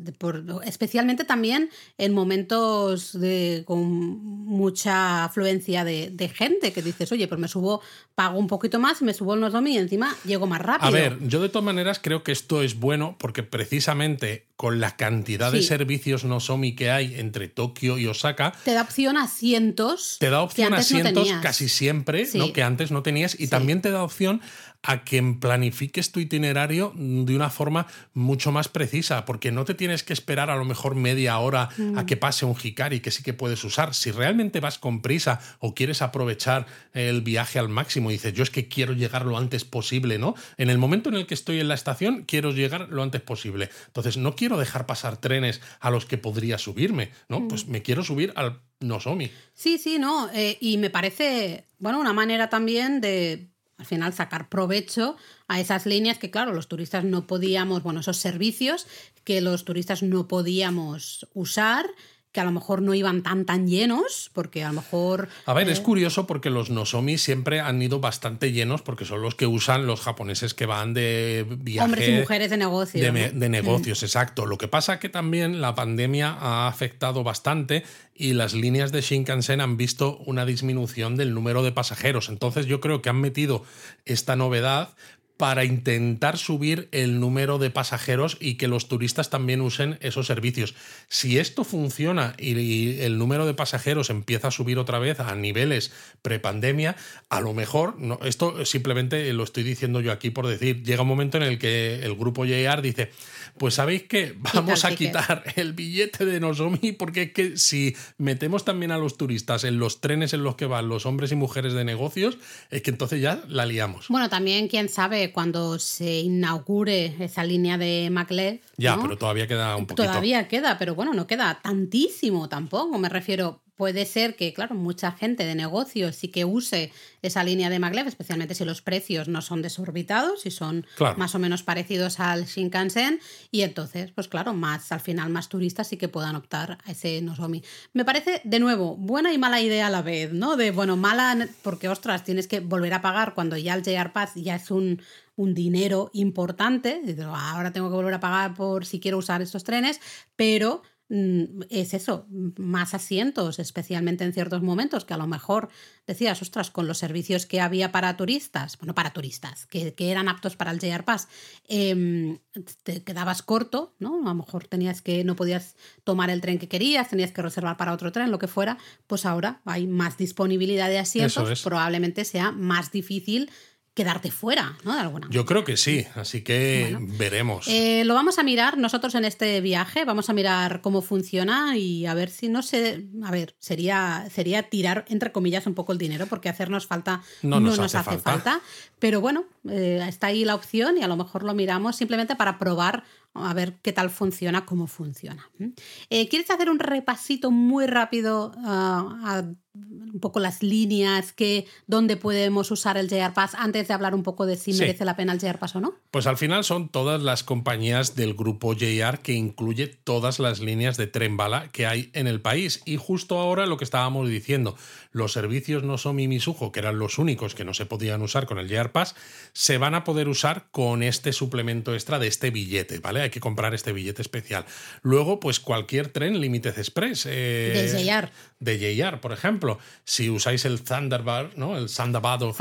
especialmente también en momentos de, con mucha afluencia de, de gente, que dices, oye, pues me subo, pago un poquito más, me subo el Nozomi y encima llego más rápido. A ver, yo de todas maneras creo que esto es bueno porque precisamente con la cantidad de servicios Nozomi que hay entre Tokio y Osaka, te da opción a cientos. te da opción a no tenías. casi siempre, Sí. ¿no? Que antes no tenías. Y Sí. también te da opción a que planifiques tu itinerario de una forma mucho más precisa, porque no te tienes que esperar a lo mejor media hora Mm. a que pase un Hikari que sí que puedes usar. Si realmente vas con prisa o quieres aprovechar el viaje al máximo y dices, yo es que quiero llegar lo antes posible, ¿no? En el momento en el que estoy en la estación, quiero llegar lo antes posible. Entonces, no quiero quiero dejar pasar trenes a los que podría subirme, ¿no? Mm. Pues me quiero subir al Nozomi. Sí, sí, no. eh, y me parece, bueno, una manera también de al final sacar provecho a esas líneas que, claro, los turistas no podíamos, bueno, esos servicios que los turistas no podíamos usar, que a lo mejor no iban tan tan llenos, porque a lo mejor... A ver, es eh, curioso porque los Nozomi siempre han ido bastante llenos porque son los que usan los japoneses que van de viaje. Hombres y mujeres de negocio. De, de negocios, exacto. Lo que pasa que también la pandemia ha afectado bastante y las líneas de Shinkansen han visto una disminución del número de pasajeros. Entonces yo creo que han metido esta novedad para intentar subir el número de pasajeros y que los turistas también usen esos servicios. Si esto funciona y, el número de pasajeros empieza a subir otra vez a niveles prepandemia, a lo mejor, no, esto simplemente lo estoy diciendo yo aquí por decir, llega un momento en el que el grupo JR dice, pues sabéis que vamos a ticket. quitar el billete de Nozomi porque es que si metemos también a los turistas en los trenes en los que van los hombres y mujeres de negocios, es que entonces ya la liamos. Bueno, también, quién sabe, cuando se inaugure esa línea de Maglev. Ya, ¿no? pero todavía queda un poquito. Todavía queda, pero bueno, no queda tantísimo tampoco. Me refiero, puede ser que, claro, mucha gente de negocio sí que use esa línea de maglev, especialmente si los precios no son desorbitados, si son Claro. más o menos parecidos al Shinkansen. Y entonces, pues claro, más al final más turistas sí que puedan optar a ese Nozomi. Me parece, de nuevo, buena y mala idea a la vez, ¿no? De, bueno, mala porque, ostras, tienes que volver a pagar cuando ya el JR Pass ya es un un dinero importante, ahora tengo que volver a pagar por si quiero usar estos trenes, pero es eso, más asientos, especialmente en ciertos momentos, que a lo mejor decías, ostras, con los servicios que había para turistas, bueno, para turistas, que, que eran aptos para el JR Pass, em, te quedabas corto, ¿no? A lo mejor tenías que, no podías tomar el tren que querías, tenías que reservar para otro tren, lo que fuera, pues ahora hay más disponibilidad de asientos, es. probablemente sea más difícil quedarte fuera, ¿no? De alguna Yo creo que sí, así que veremos. eh, lo vamos a mirar nosotros en este viaje, vamos a mirar cómo funciona y a ver si no sé, a ver, sería, sería tirar entre comillas un poco el dinero porque hacernos falta No no nos hace hace, falta. falta. pero bueno, eh, está ahí la opción y a lo mejor lo miramos simplemente para probar a ver qué tal funciona, cómo funciona. ¿Mm? Eh, ¿Quieres hacer un repasito muy rápido ah, a un poco las líneas que dónde podemos usar el JR Pass antes de hablar un poco de si Sí. merece la pena el JR Pass o no? Pues al final son todas las compañías del grupo JR que incluye todas las líneas de tren bala que hay en el país. Y justo ahora lo que estábamos diciendo, los servicios no son Misujo, que eran los únicos que no se podían usar con el JR Pass, se van a poder usar con este suplemento extra de este billete, ¿vale? Hay que comprar este billete especial. Luego, pues cualquier tren Limited Express. eh, Del JR. De JR, por ejemplo. Si usáis el Thunderbird, ¿no? El Sandabado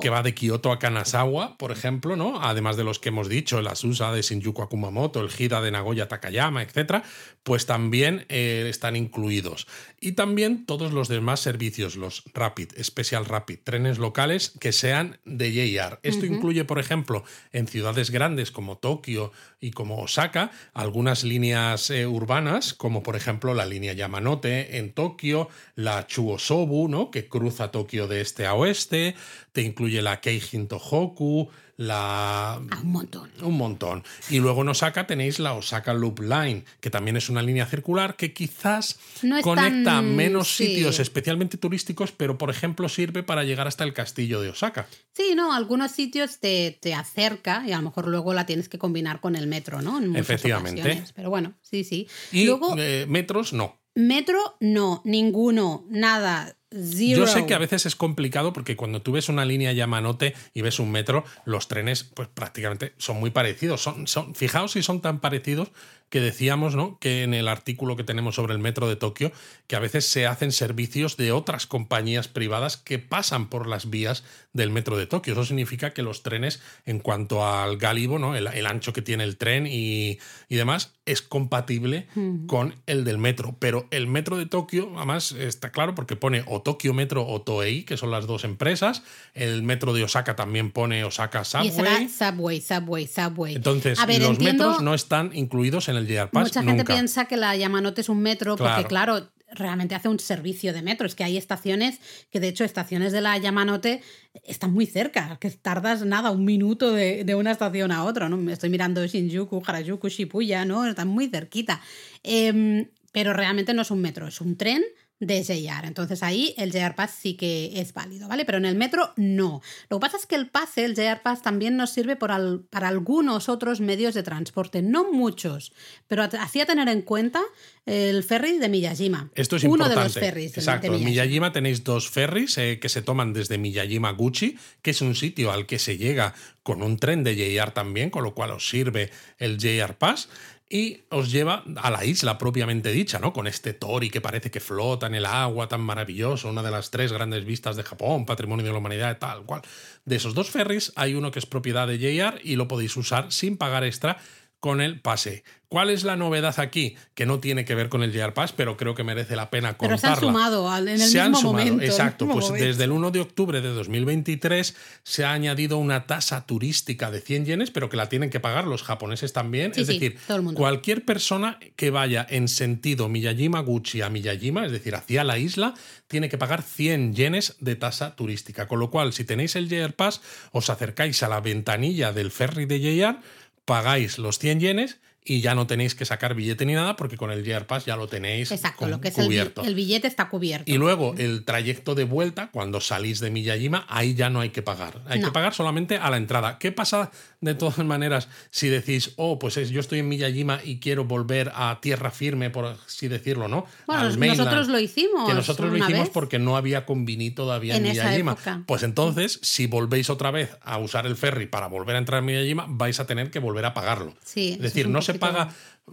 que va de Kioto a Kanazawa, por ejemplo, ¿no? Además de los que hemos dicho, el Asusa de Shinjuku a Kumamoto, el Hida de Nagoya a Takayama, etcétera, pues también eh, están incluidos. Y también todos los demás servicios, los Rapid, Special Rapid, trenes locales que sean de JR. Esto incluye, por ejemplo, en ciudades grandes como Tokio y como Osaka, algunas líneas eh, urbanas, como por ejemplo la línea Yamanote en Tokio, la Chuosobu, ¿no? que cruza Tokio de este a oeste, te incluye la Keijin Tohoku, la Ah, un montón. un montón. Y luego en Osaka tenéis la Osaka Loop Line, que también es una línea circular que quizás No conecta tan- menos sí. sitios especialmente turísticos, pero por ejemplo sirve para llegar hasta el castillo de Osaka. Sí, no, algunos sitios te, te acerca y a lo mejor luego la tienes que combinar con el metro, ¿no? En muchas Efectivamente. ocasiones. Pero bueno, sí, sí. Y luego, eh, metros no. metro, no, ninguno, nada, zero. Yo sé que a veces es complicado porque cuando tú ves una línea Yamanote y ves un metro, los trenes pues prácticamente son muy parecidos. Son, son, fijaos si son tan parecidos que decíamos, ¿no? Que en el artículo que tenemos sobre el metro de Tokio, que a veces se hacen servicios de otras compañías privadas que pasan por las vías del metro de Tokio. Eso significa que los trenes, en cuanto al gálibo, ¿no? El, el ancho que tiene el tren y, y demás, es compatible con el del metro. Pero el metro de Tokio, además, está claro porque pone o Tokio Metro o Toei, que son las dos empresas. El metro de Osaka también pone Osaka Y será Subway. Subway, Subway, Subway. Entonces, ver, los entiendo- metros no están incluidos en el JR Pass Mucha gente nunca. piensa que la Yamanote es un metro porque, Claro. claro, realmente hace un servicio de metro. Es que hay estaciones que, de hecho, estaciones de la Yamanote están muy cerca, que tardas nada, un minuto de, de una estación a otra. ¿no? Estoy mirando Shinjuku, Harajuku, Shibuya, ¿no? Están muy cerquita. Eh, pero realmente no es un metro, es un tren de JR. Entonces ahí el JR Pass sí que es válido, ¿vale? Pero en el metro no. Lo que pasa es que el pase, el JR Pass, también nos sirve para algunos otros medios de transporte, no muchos, pero hacía tener en cuenta el ferry de Miyajima. Esto es Uno importante. de los ferries. Exacto. En Miyajima. Tenéis dos ferries eh, que se toman desde Miyajima Gucci, que es un sitio al que se llega con un tren de JR también, con lo cual os sirve el JR Pass. Y os lleva a la isla propiamente dicha, ¿no? Con este tori que parece que flota en el agua tan maravilloso, una de las tres grandes vistas de Japón, patrimonio de la humanidad tal cual. De esos dos ferries hay uno que es propiedad de JR y lo podéis usar sin pagar extra con el pase. ¿Cuál es la novedad aquí? Que no tiene que ver con el JR Pass, pero creo que merece la pena Pero contarla. se han sumado en el Se mismo han sumado, momento. Exacto, mismo pues momento. desde el 1 de octubre de 2023 se ha añadido una tasa turística de 100 yenes, pero que la tienen que pagar los japoneses también. Sí, es sí, decir, cualquier persona que vaya en sentido Miyajima-Gucci a Miyajima, es decir, hacia la isla, tiene que pagar 100 yenes de tasa turística. Con lo cual, si tenéis el JR Pass, os acercáis a la ventanilla del ferry de JR, pagáis los 100 yenes y ya no tenéis que sacar billete ni nada porque con el JR Pass ya lo tenéis Exacto, con- lo que es el, cubierto. el billete está cubierto. Y luego el trayecto de vuelta, cuando salís de Miyajima, ahí ya no hay que pagar. Hay No. que pagar solamente a la entrada. ¿Qué pasa de todas maneras si decís, oh, pues es, yo estoy en Miyajima y quiero volver a tierra firme, por así decirlo, ¿no? Bueno, Al mainland? nosotros lo hicimos Que nosotros lo hicimos vez. porque no había convini todavía en, En Miyajima. Pues entonces, si volvéis otra vez a usar el ferry para volver a entrar en Miyajima, vais a tener que volver a pagarlo. Sí, es decir, es no se paga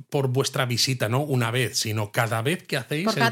por vuestra visita, ¿no? Una vez, sino cada vez que hacéis el trayecto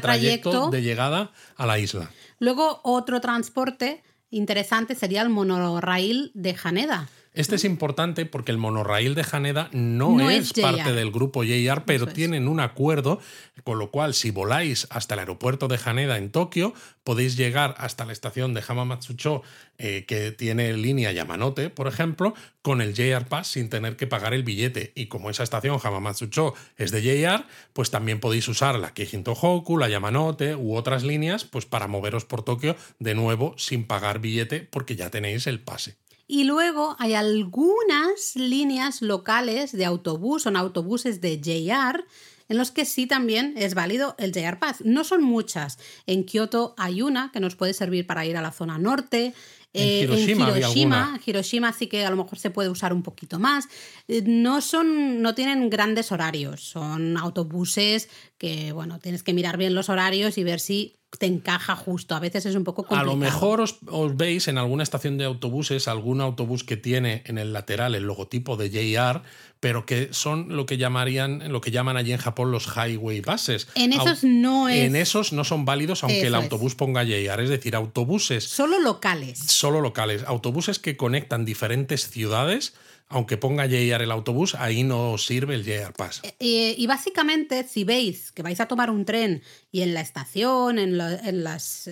trayecto. de llegada a la isla. Luego, otro transporte interesante sería el monorail de Haneda. Este es importante porque el monorraíl de Haneda no, No es, parte del grupo JR, pero es. tienen un acuerdo, con lo cual si voláis hasta el aeropuerto de Haneda en Tokio, podéis llegar hasta la estación de Hamamatsucho, eh, que tiene línea Yamanote, por ejemplo, con el JR Pass sin tener que pagar el billete. Y como esa estación Hamamatsucho es de JR, pues también podéis usar la Keijin Tohoku, la Yamanote u otras líneas, pues para moveros por Tokio de nuevo sin pagar billete porque ya tenéis el pase. Y luego hay algunas líneas locales de autobús, son autobuses de JR, en los que sí también es válido el JR Pass. No son muchas. En Kioto hay una que nos puede servir para ir a la zona norte. En Eh, Hiroshima había Hiroshima, alguna. Hiroshima sí que a lo mejor se puede usar un poquito más. Eh, No son, no tienen grandes horarios. Son autobuses que, bueno, tienes que mirar bien los horarios y ver si te encaja justo. A veces es un poco A complicado. lo mejor os, os veis en alguna estación de autobuses, algún autobús que tiene en el lateral el logotipo de JR, pero que son lo que llamarían, lo que llaman allí en Japón los highway buses. En Au- esos no es En esos no son válidos aunque el es. autobús ponga JR, es decir, autobuses solo locales. solo locales, autobuses que conectan diferentes ciudades, aunque ponga JR el autobús, ahí no sirve el JR Pass. Eh, y básicamente, si veis que vais a tomar un tren y en la estación, en, las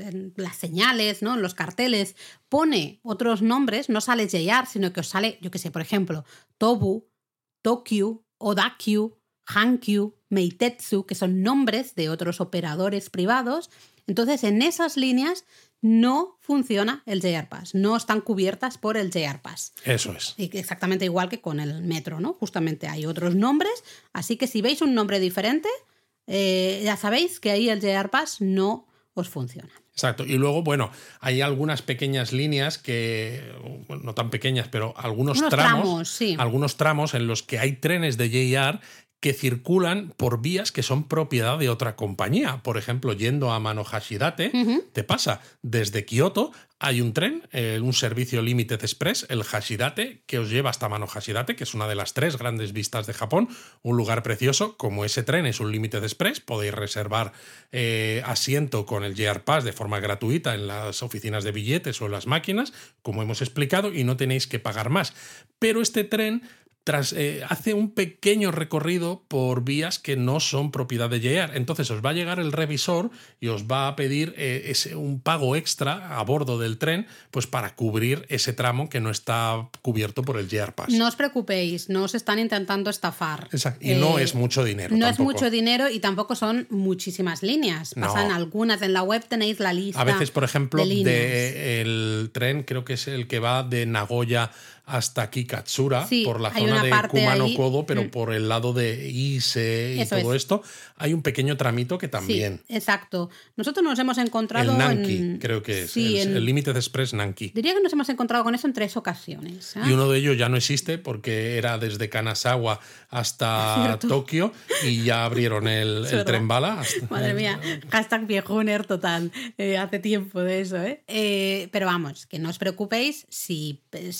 señales, ¿no? en los carteles, pone otros nombres, no sale JR, sino que os sale, yo qué sé, por ejemplo, Tobu, Tokyu, Odakyu, Hankyu, Meitetsu, que son nombres de otros operadores privados. Entonces, en esas líneas no funciona el JR Pass, no están cubiertas por el JR Pass. Eso es. Y Exactamente igual que con el metro, ¿no? Justamente hay otros nombres, así que si veis un nombre diferente, eh, ya sabéis que ahí el JR Pass no os funciona. Exacto. Y luego, bueno, hay algunas pequeñas líneas que, bueno, no tan pequeñas, pero algunos Unos tramos, tramos, sí. algunos tramos en los que hay trenes de JR que circulan por vías que son propiedad de otra compañía. Por ejemplo, yendo a Mano Hashidate, Ujú. te pasa desde Kioto hay un tren, eh, un servicio Limited Express, el Hashidate, que os lleva hasta Mano Hashidate, que es una de las tres grandes vistas de Japón, un lugar precioso. Como ese tren es un Limited Express, podéis reservar eh, asiento con el JR Pass de forma gratuita en las oficinas de billetes o en las máquinas, como hemos explicado, y no tenéis que pagar más. Pero este tren tras, eh, hace un pequeño recorrido por vías que no son propiedad de JR. Entonces os va a llegar el revisor y os va a pedir eh, ese, un pago extra a bordo del tren pues para cubrir ese tramo que no está cubierto por el JR Pass. No os preocupéis, no os están intentando estafar. Exacto. Y no Eh, es mucho dinero. No es mucho dinero y tampoco son muchísimas líneas. No. Pasan algunas. En la web tenéis la lista. A veces, por ejemplo, de líneas. de el tren, creo que es el que va de Nagoya hasta Kikatsura, Sí, por la zona de Kumano ahí. Kodo, pero Mm. por el lado de Ise y Eso todo es. esto, hay un pequeño tramito que también. Sí, exacto. Nosotros nos hemos encontrado el Nanki, en- creo que es. Sí, el, en- el Limited Express Nanki. Diría que nos hemos encontrado con eso en tres ocasiones. ¿eh? Y uno de ellos ya no existe porque era desde Kanazawa hasta. Tokio y ya abrieron el, el tren bala. hasta- Madre mía, hashtag viejuner total. Eh, hace tiempo de eso, ¿eh? Eh, Pero vamos, que no os preocupéis, si eh,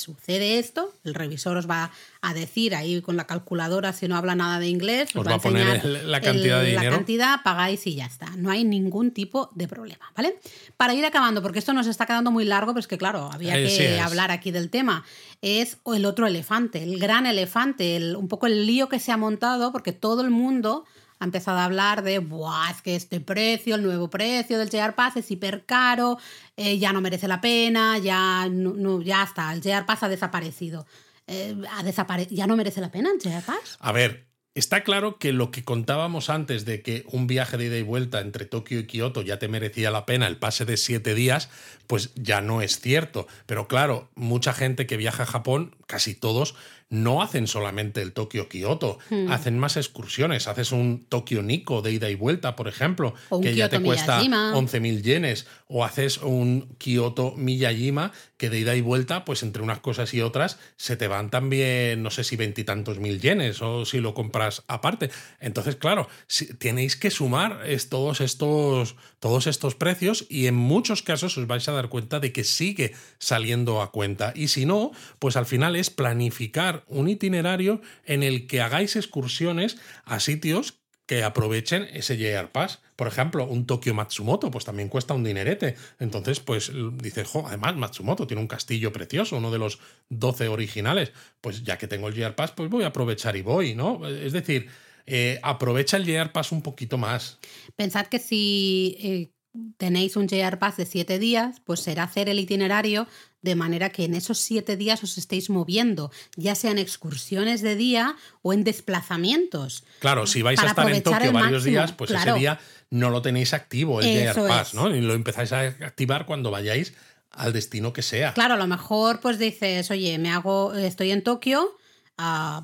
esto, el revisor os va a decir ahí con la calculadora, si no habla nada de inglés, os, Os va a poner el- la cantidad de La dinero. cantidad, pagáis y ya está. No hay ningún tipo de problema, ¿vale? Para ir acabando, porque esto nos está quedando muy largo, pero es que claro, había que sí hablar aquí del tema, es el otro elefante, el gran elefante, el- un poco el lío que se ha montado, porque todo el mundo ha empezado a hablar de, Buah, es que este precio, el nuevo precio del JR Pass es hiper caro, eh, ya no merece la pena, ya, no, ya está, el JR Pass ha desaparecido. Eh, ha desapare- ¿Ya no merece la pena el JR Pass? A ver, está claro que lo que contábamos antes de que un viaje de ida y vuelta entre Tokio y Kioto ya te merecía la pena el pase de siete días, pues ya no es cierto. Pero claro, mucha gente que viaja a Japón, casi todos, no hacen solamente el Tokio-Kioto, Hmm. hacen más excursiones. Haces un Tokio-Nico de ida y vuelta, por ejemplo, O que ya te cuesta Miyajima. 11.000 yenes, o haces un Kioto Miyajima que de ida y vuelta, pues entre unas cosas y otras, se te van también, no sé si veintitantos mil yenes o si lo compras aparte. Entonces, claro, si- tenéis que sumar es, todos, estos, todos estos precios y en muchos casos os vais a dar cuenta de que sigue saliendo a cuenta. Y si no, pues al final es planificar un itinerario en el que hagáis excursiones a sitios que aprovechen ese JR Pass. Por ejemplo, un Tokio Matsumoto, pues también cuesta un dinerete. Entonces, pues dices, jo, además Matsumoto tiene un castillo precioso, uno de los 12 originales. Pues ya que tengo el JR Pass, pues voy a aprovechar y voy, ¿no? Es decir, eh, aprovecha el JR Pass un poquito más. Pensad que si eh, tenéis un JR Pass de siete días, pues será hacer el itinerario de manera que en esos siete días os estéis moviendo, ya sean excursiones de día o en desplazamientos. Claro, si vais a estar en Tokio varios máximo, días, pues claro. ese día no lo tenéis activo el Eso JR Pass, es. ¿no? Y lo empezáis a activar cuando vayáis al destino que sea. Claro, a lo mejor pues dices, oye, me hago, estoy en Tokio,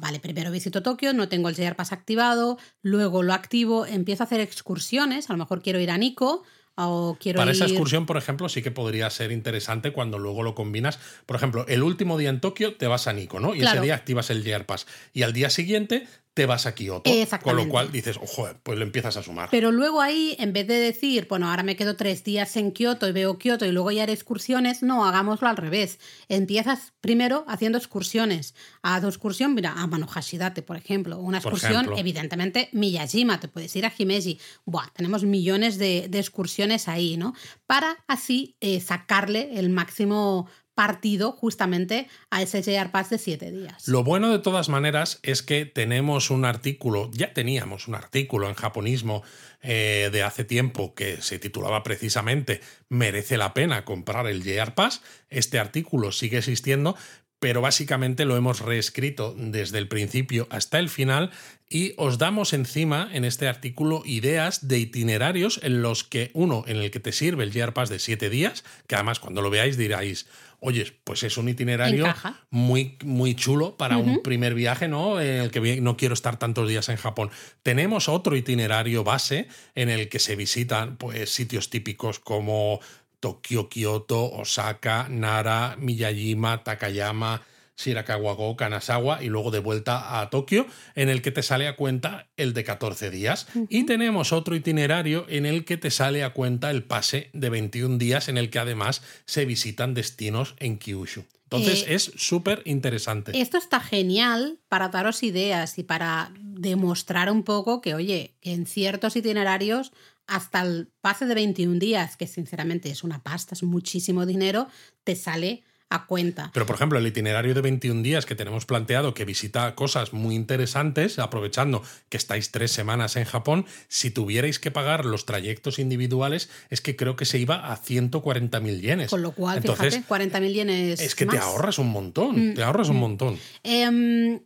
vale, primero visito Tokio, no tengo el JR Pass activado, luego lo activo, empiezo a hacer excursiones, a lo mejor quiero ir a Nico o quiero Para ir... esa excursión, por ejemplo, sí que podría ser interesante cuando luego lo combinas. Por ejemplo, el último día en Tokio te vas a Nico, ¿no? Y Claro. ese día activas el JR Pass. Y al día siguiente te vas a Kioto. Con lo cual dices, ojo, pues lo empiezas a sumar. Pero luego ahí, en vez de decir, bueno, ahora me quedo tres días en Kioto y veo Kioto y luego ya haré excursiones, no, hagámoslo al revés. Empiezas primero haciendo excursiones. Haz excursión, mira, a Manohashidate, por ejemplo. Una excursión, evidentemente, Miyajima, te puedes ir a Himeji. Buah, tenemos millones de, de excursiones ahí, ¿no? Para así eh, sacarle el máximo partido justamente a ese JR Pass de siete días. Lo bueno de todas maneras es que tenemos un artículo, ya teníamos un artículo en japonismo eh, de hace tiempo que se titulaba precisamente Merece la pena comprar el JR Pass. Este artículo sigue existiendo, pero básicamente lo hemos reescrito desde el principio hasta el final y os damos encima en este artículo ideas de itinerarios en los que uno, en el que te sirve el JR Pass de 7 días, que además cuando lo veáis diráis, oye, pues es un itinerario Encaja. muy, muy chulo para un primer viaje, ¿no? En el que no quiero estar tantos días en Japón. Tenemos otro itinerario base en el que se visitan pues, sitios típicos como Tokio, Kioto, Osaka, Nara, Miyajima, Takayama, Shirakawa-go, Kanazawa y luego de vuelta a Tokio, en el que te sale a cuenta el de 14 días. Y tenemos otro itinerario en el que te sale a cuenta el pase de 21 días, en el que además se visitan destinos en Kyushu. Entonces Eh, es súper interesante. Esto está genial para daros ideas y para demostrar un poco que, oye, que en ciertos itinerarios, hasta el pase de 21 días, que sinceramente es una pasta, es muchísimo dinero, te sale a cuenta. Pero, por ejemplo, el itinerario de 21 días que tenemos planteado, que visita cosas muy interesantes, aprovechando que estáis tres semanas en Japón, si tuvierais que pagar los trayectos individuales, es que creo que se iba a 140.000 yenes. Con lo cual, Entonces, fíjate, 40.000 yenes. Es que te ahorras un montón, te ahorras un mm. montón. Eh,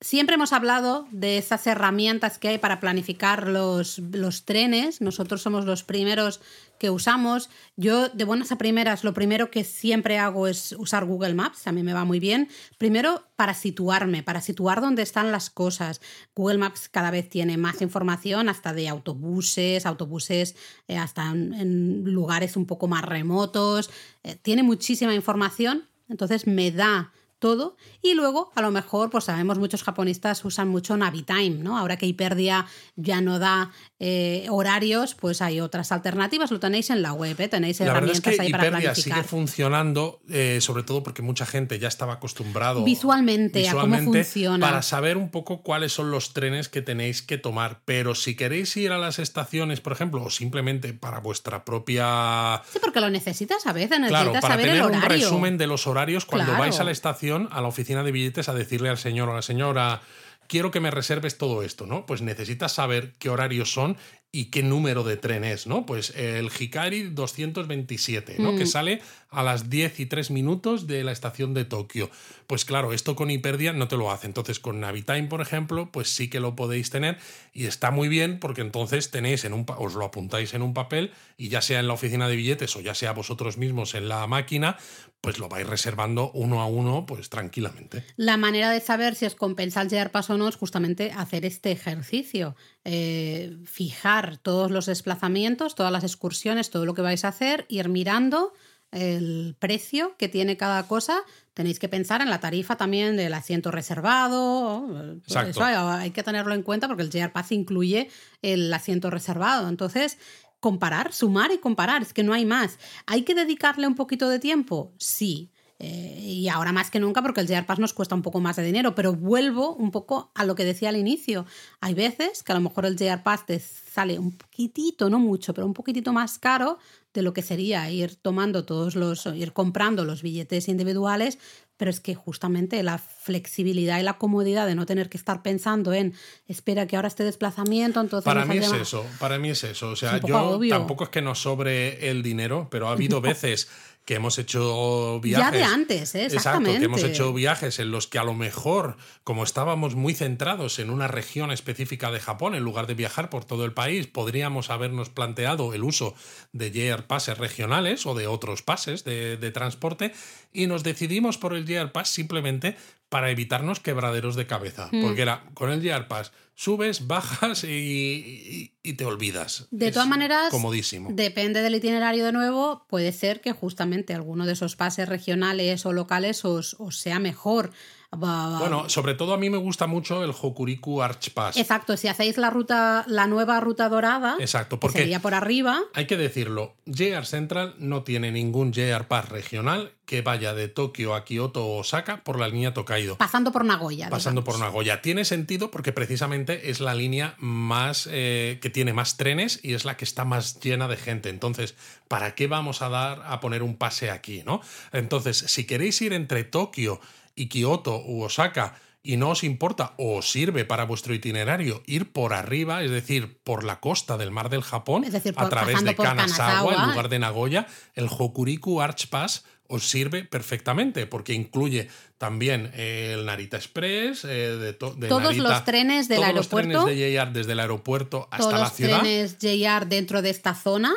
Siempre hemos hablado de esas herramientas que hay para planificar los, los, trenes. Nosotros somos los primeros que usamos. Yo, de buenas a primeras, lo primero que siempre hago es usar Google Maps. A mí me va muy bien. Primero, para situarme, para situar dónde están las cosas. Google Maps cada vez tiene más información, hasta de autobuses, autobuses eh, hasta en, lugares un poco más remotos. Eh, tiene muchísima información. Entonces me da todo. Y luego, a lo mejor, pues sabemos, muchos japonistas usan mucho Navitime, ¿no? Ahora que Hiperdia ya no da eh, horarios, pues hay otras alternativas. Lo tenéis en la web, ¿eh? tenéis herramientas ahí para planificar. sigue funcionando, eh, sobre todo porque mucha gente ya estaba acostumbrado visualmente, a cómo funciona. Para saber un poco cuáles son los trenes que tenéis que tomar. Pero si queréis ir a las estaciones, por ejemplo, o simplemente para vuestra propia. Sí, porque lo necesitas a veces, necesitas claro, para tener un resumen de los horarios cuando vais a la estación, a la oficina de billetes, a decirle al señor o a la señora quiero que me reserves todo esto, ¿no? Pues necesitas saber qué horarios son y qué número de tren es, ¿no? Pues el Hikari 227, ¿no? Que mm. sale a las 10 y 3 minutos de la estación de Tokio. Pues claro, esto con Hiperdia no te lo hace. Entonces con Navitime, por ejemplo, pues sí que lo podéis tener y está muy bien porque entonces tenéis en un os lo apuntáis en un papel y ya sea en la oficina de billetes o ya sea vosotros mismos en la máquina, pues lo vais reservando uno a uno, pues tranquilamente. La manera de saber si os compensa el llegar paso o no es justamente hacer este ejercicio. Eh, fijar todos los desplazamientos, todas las excursiones, todo lo que vais a hacer, ir mirando el precio que tiene cada cosa. Tenéis que pensar en la tarifa también del asiento reservado. Eso hay que tenerlo en cuenta porque el JR Pass incluye el asiento reservado. Entonces, comparar, sumar y comparar. Es que no hay más. ¿Hay que dedicarle un poquito de tiempo? Sí. Eh, y ahora más que nunca porque el JR Pass nos cuesta un poco más de dinero, pero vuelvo un poco a lo que decía al inicio. Hay veces que a lo mejor el JR Pass te sale un poquitito, no mucho, pero un poquitito más caro de lo que sería ir tomando todos los, ir comprando los billetes individuales, pero es que justamente la flexibilidad y la comodidad de no tener que estar pensando en espera que ahora este desplazamiento, entonces... Para mí es eso, para mí es eso. O sea, yo tampoco es que nos sobre el dinero, pero ha habido veces que hemos hecho viajes. Ya de antes, ¿eh? exactamente. Exacto, que hemos hecho viajes en los que a lo mejor, como estábamos muy centrados en una región específica de Japón, en lugar de viajar por todo el país, podríamos habernos planteado el uso de JR Passes regionales o de otros pases de, de transporte y nos decidimos por el JR Pass simplemente para evitarnos quebraderos de cabeza. Mm. Porque era con el JR Pass subes, bajas y, te olvidas. De todas maneras, comodísimo. depende del itinerario de nuevo, puede ser que justamente alguno de esos pases regionales o locales os, sea mejor. Bueno, sobre todo a mí me gusta mucho el Hokuriku Arch Pass. Exacto, si hacéis la ruta, la nueva ruta dorada, Exacto, porque sería por arriba. Hay que decirlo, JR Central no tiene ningún JR Pass regional que vaya de Tokio a Kioto o Osaka por la línea Tokaido. Pasando por Nagoya. Pasando por Nagoya. Tiene sentido porque precisamente es la línea más eh, que tiene más trenes y es la que está más llena de gente. Entonces, ¿para qué vamos a dar a poner un pase aquí, no? Entonces, si queréis ir entre Tokio y Kioto u Osaka y no os importa o os sirve para vuestro itinerario ir por arriba, es decir, por la costa del mar del Japón, a través de Kanazawa, en lugar de Nagoya, el Hokuriku Arch Pass os sirve perfectamente porque incluye también el Narita Express, eh, de, todos los trenes del aeropuerto. Los trenes de JR desde el aeropuerto hasta la ciudad. Todos los trenes JR dentro de esta zona.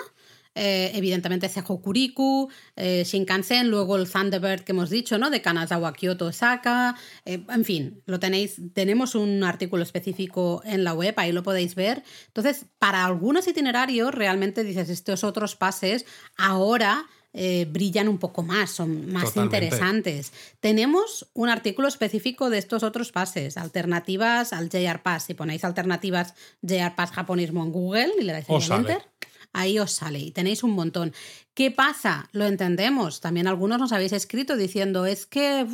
Eh, evidentemente ese Hokuriku, eh, Shinkansen, luego el Thunderbird que hemos dicho, ¿no? De Kanazawa, Kyoto, Osaka. en fin, lo tenéis. Tenemos un artículo específico en la web, ahí lo podéis ver. Entonces, para algunos itinerarios, realmente dices, estos otros pases, ahora eh, brillan un poco más, son más interesantes. Tenemos un artículo específico de estos otros pases, alternativas al JR Pass. Si ponéis alternativas JR Pass japonismo en Google y le dais a enter, ahí os sale y tenéis un montón. ¿Qué pasa? Lo entendemos. También algunos nos habéis escrito diciendo, es que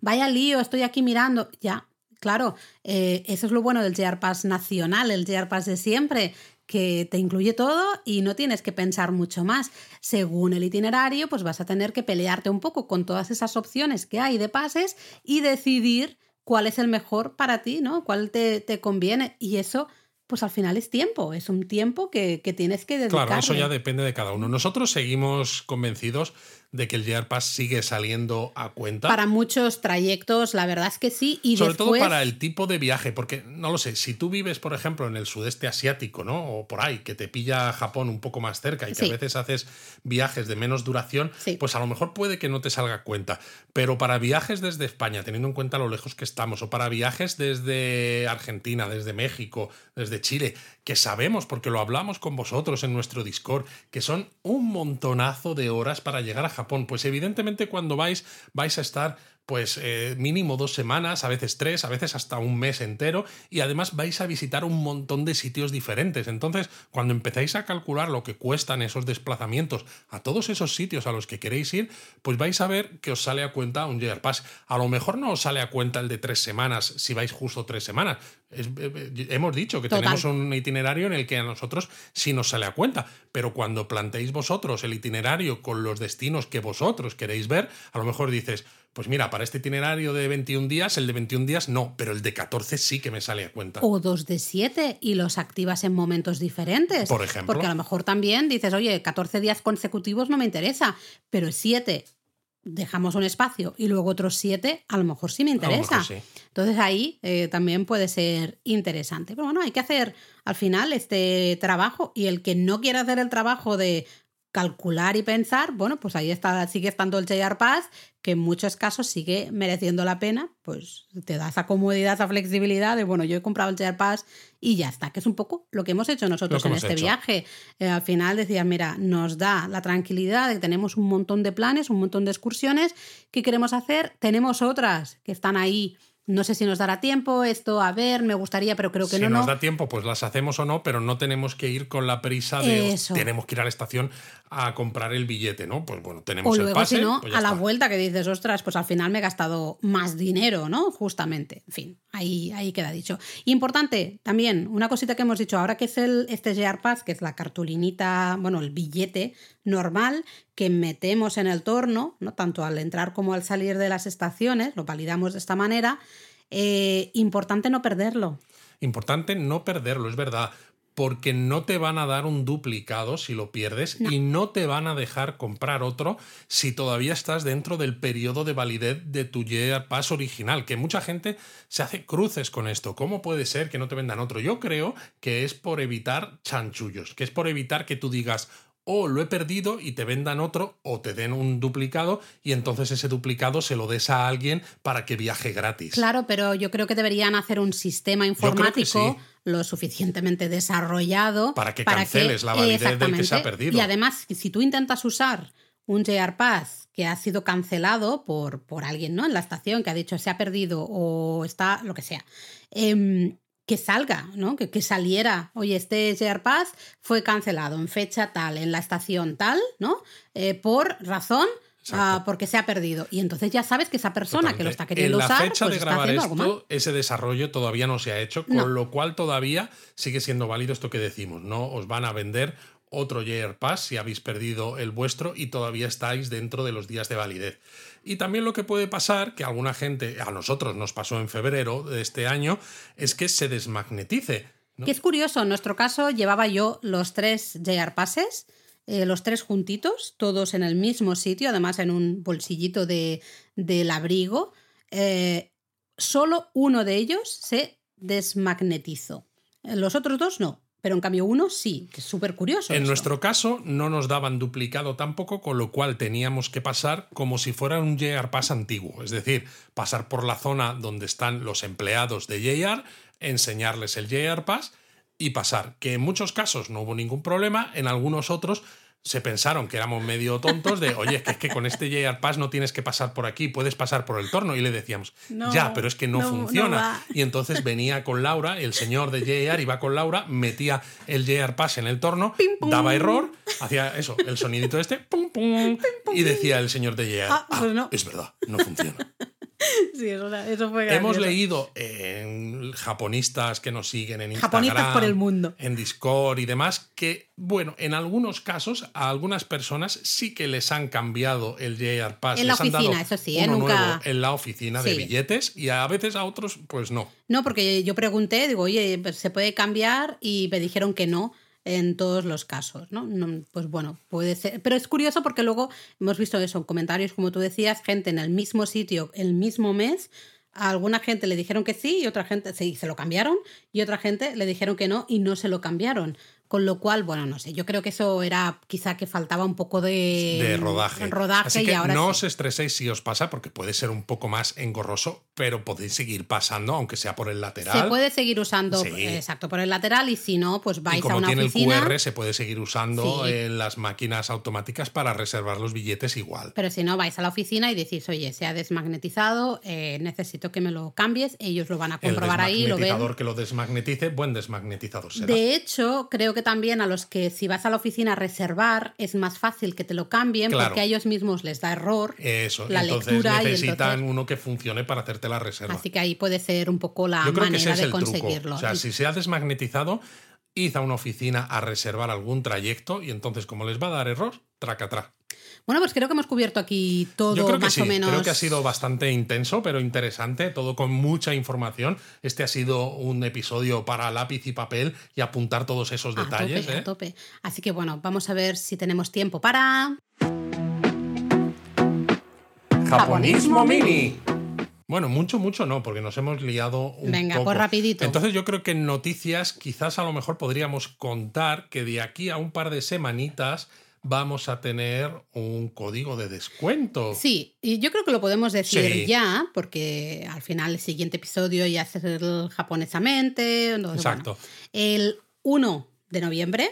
vaya lío, estoy aquí mirando. Ya, Claro, eh, eso es lo bueno del JR Pass nacional, el JR Pass de siempre, que te incluye todo y no tienes que pensar mucho más. Según el itinerario, pues vas a tener que pelearte un poco con todas esas opciones que hay de pases y decidir cuál es el mejor para ti, ¿no? Cuál te conviene. Y eso pues al final es tiempo, es un tiempo que, que tienes que dedicar. Claro, eso ya depende de cada uno. Nosotros seguimos convencidos de que el JR Pass sigue saliendo a cuenta. Para muchos trayectos, la verdad es que sí. Y Sobre todo para el tipo de viaje, porque no lo sé, si tú vives, por ejemplo, en el sudeste asiático, ¿no? O por ahí, que te pilla Japón un poco más cerca y que a veces haces viajes de menos duración, pues a lo mejor puede que no te salga a cuenta. Pero para viajes desde España, teniendo en cuenta lo lejos que estamos, o para viajes desde Argentina, desde México, desde Chile, que sabemos, porque lo hablamos con vosotros en nuestro Discord, que son un montonazo de horas para llegar a Japón pues evidentemente cuando vais vais a estar pues eh, mínimo dos semanas, a veces tres, a veces hasta un mes entero, y además vais a visitar un montón de sitios diferentes. Entonces, cuando empezáis a calcular lo que cuestan esos desplazamientos a todos esos sitios a los que queréis ir, pues vais a ver que os sale a cuenta un JR Pass. A lo mejor no os sale a cuenta el de tres semanas si vais justo tres semanas. Eh, eh, hemos dicho que tenemos un itinerario en el que a nosotros sí nos sale a cuenta, pero cuando planteéis vosotros el itinerario con los destinos que vosotros queréis ver, a lo mejor dices, pues mira, para este itinerario de 21 días, el de 21 días no, pero el de 14 sí que me sale a cuenta. O dos de 7 y los activas en momentos diferentes. Por ejemplo. Porque a lo mejor también dices, oye, 14 días consecutivos no me interesa, pero 7 dejamos un espacio y luego otros 7 a lo mejor sí me interesa. Entonces ahí eh, también puede ser interesante. Pero bueno, hay que hacer al final este trabajo y el que no quiera hacer el trabajo de calcular y pensar, bueno, pues ahí está, sigue estando el JR Pass, que en muchos casos sigue mereciendo la pena, pues te da esa comodidad, esa flexibilidad de, bueno, yo he comprado el JR Pass y ya está, que es un poco lo que hemos hecho nosotros en este viaje. Eh, al final decías, mira, nos da la tranquilidad de que tenemos un montón de planes, un montón de excursiones que queremos hacer, tenemos otras que están ahí no sé si nos dará tiempo esto, a ver, me gustaría, pero creo que no. Si nos da tiempo, pues las hacemos o no, pero no tenemos que ir con la prisa de tenemos que ir a la estación a comprar el billete, ¿no? Pues bueno, tenemos o luego, el Si no, pues a la vuelta que dices, ostras, pues al final me he gastado más dinero, ¿no? Justamente. En fin, ahí, ahí queda dicho. Importante también, una cosita que hemos dicho ahora que es el este JR Pass, que es la cartulinita, bueno, el billete normal que metemos en el torno, ¿no? Tanto al entrar como al salir de las estaciones, lo validamos de esta manera. Eh, importante no perderlo. Importante no perderlo, es verdad porque no te van a dar un duplicado si lo pierdes y no te van a dejar comprar otro si todavía estás dentro del periodo de validez de tu Year Pass original, que mucha gente se hace cruces con esto. ¿Cómo puede ser que no te vendan otro? Yo creo que es por evitar chanchullos, que es por evitar que tú digas, o lo he perdido y te vendan otro o te den un duplicado y entonces ese duplicado se lo des a alguien para que viaje gratis. Claro, pero yo creo que deberían hacer un sistema informático lo suficientemente desarrollado para que canceles la validez del que se ha perdido. Y además, si tú intentas usar un JR Pass que ha sido cancelado por, por alguien ¿no? en la estación que ha dicho se ha perdido o está lo que sea. Eh, que salga, ¿no? Que, que saliera, oye, este Pass fue cancelado en fecha tal, en la estación tal, ¿no? Eh, por razón ah, porque se ha perdido. Y entonces ya sabes que esa persona que lo está queriendo usar. En la fecha pues de grabar esto, ese desarrollo todavía no se ha hecho, con lo cual todavía sigue siendo válido esto que decimos. No os van a vender otro JR Pass si habéis perdido el vuestro y todavía estáis dentro de los días de validez. Y también lo que puede pasar, que alguna gente, a nosotros nos pasó en febrero de este año, es que se desmagnetice. Que es curioso, en nuestro caso llevaba yo los tres JR Passes, eh, los tres juntitos, todos en el mismo sitio, además en un bolsillito de, del abrigo. Eh, solo uno de ellos se desmagnetizó. Los otros dos no. Pero en cambio uno sí, que es súper curioso. En nuestro caso no nos daban duplicado tampoco, con lo cual teníamos que pasar como si fuera un JR Pass antiguo. Es decir, pasar por la zona donde están los empleados de JR, enseñarles el JR Pass y pasar. Que en muchos casos no hubo ningún problema, en algunos otros se pensaron que éramos medio tontos de, oye, que es que con este JR Pass no tienes que pasar por aquí, puedes pasar por el torno. Y le decíamos, ya, pero es que no, funciona. y entonces venía con Laura, el señor de JR iba con Laura, metía el JR Pass en el torno, daba error, hacía eso, el sonidito este, pum, pum, y decía el señor de JR, ah, pues ah, es verdad, no funciona. Sí, eso, fue Hemos leído en japonistas que nos siguen en Instagram, Japonistas por el mundo. en Discord y demás, que, bueno, en algunos casos a algunas personas sí que les han cambiado el JR Pass. En la les han dado oficina, eso sí, ¿eh? uno Nunca- nuevo en la oficina de Sí. billetes y a veces a otros, pues no. No, porque yo pregunté, digo, oye, pues, ¿se puede cambiar? Y me dijeron que no en todos los casos, ¿no? No, Pues bueno, puede ser. Pero es curioso porque luego hemos visto eso en comentarios, como tú decías, gente en el mismo sitio, el mismo mes. A alguna gente le dijeron que sí y otra gente sí, se lo cambiaron y otra gente le dijeron que no y no se lo cambiaron. Con lo cual, bueno, no sé, yo creo que eso era quizá que faltaba un poco de, de rodaje. rodaje Así y que ahora no sí. os estreséis si os pasa, porque puede ser un poco más engorroso, pero podéis seguir pasando, aunque sea por el lateral. Se puede seguir usando, Sí. exacto, por el lateral y si no, pues y vais a como una tiene oficina. el QR, se puede seguir usando Sí. en las máquinas automáticas para reservar los billetes igual. Pero si no, vais a la oficina y decís, oye, se ha desmagnetizado, eh, necesito que me lo cambies. Ellos lo van a El comprobar ahí, lo ven. desmagnetizador que lo desmagnetice, buen desmagnetizador será. De hecho, creo que también a los que si vas a la oficina a reservar es más fácil que te lo cambien Claro. porque a ellos mismos les da error Eso, la entonces lectura y necesitan entonces- uno que funcione para hacerte la reserva. Así que ahí puede ser un poco la Yo creo que ese manera es de el truco. conseguirlo. O sea, si se ha desmagnetizado, id a una oficina a reservar algún trayecto y entonces como les va a dar error, tracatrá. Bueno, pues creo que hemos cubierto aquí todo Yo creo que más sí, o menos. creo que ha sido bastante intenso, pero interesante, todo con mucha información. Este ha sido un episodio para lápiz y papel y apuntar todos esos a detalles. tope, ¿eh? a tope. Así que bueno, vamos a ver si tenemos tiempo para. Japonismo mini. Bueno, mucho, mucho no, porque nos hemos liado un Venga, poco. pues rapidito. Entonces yo creo que en noticias quizás a lo mejor podríamos contar que de aquí a un par de semanitas vamos a tener un código de descuento. Sí, y yo creo que lo podemos decir Sí. ya, porque al final el siguiente episodio ya es el japonesamente. entonces, bueno, Exacto. el 1 de noviembre,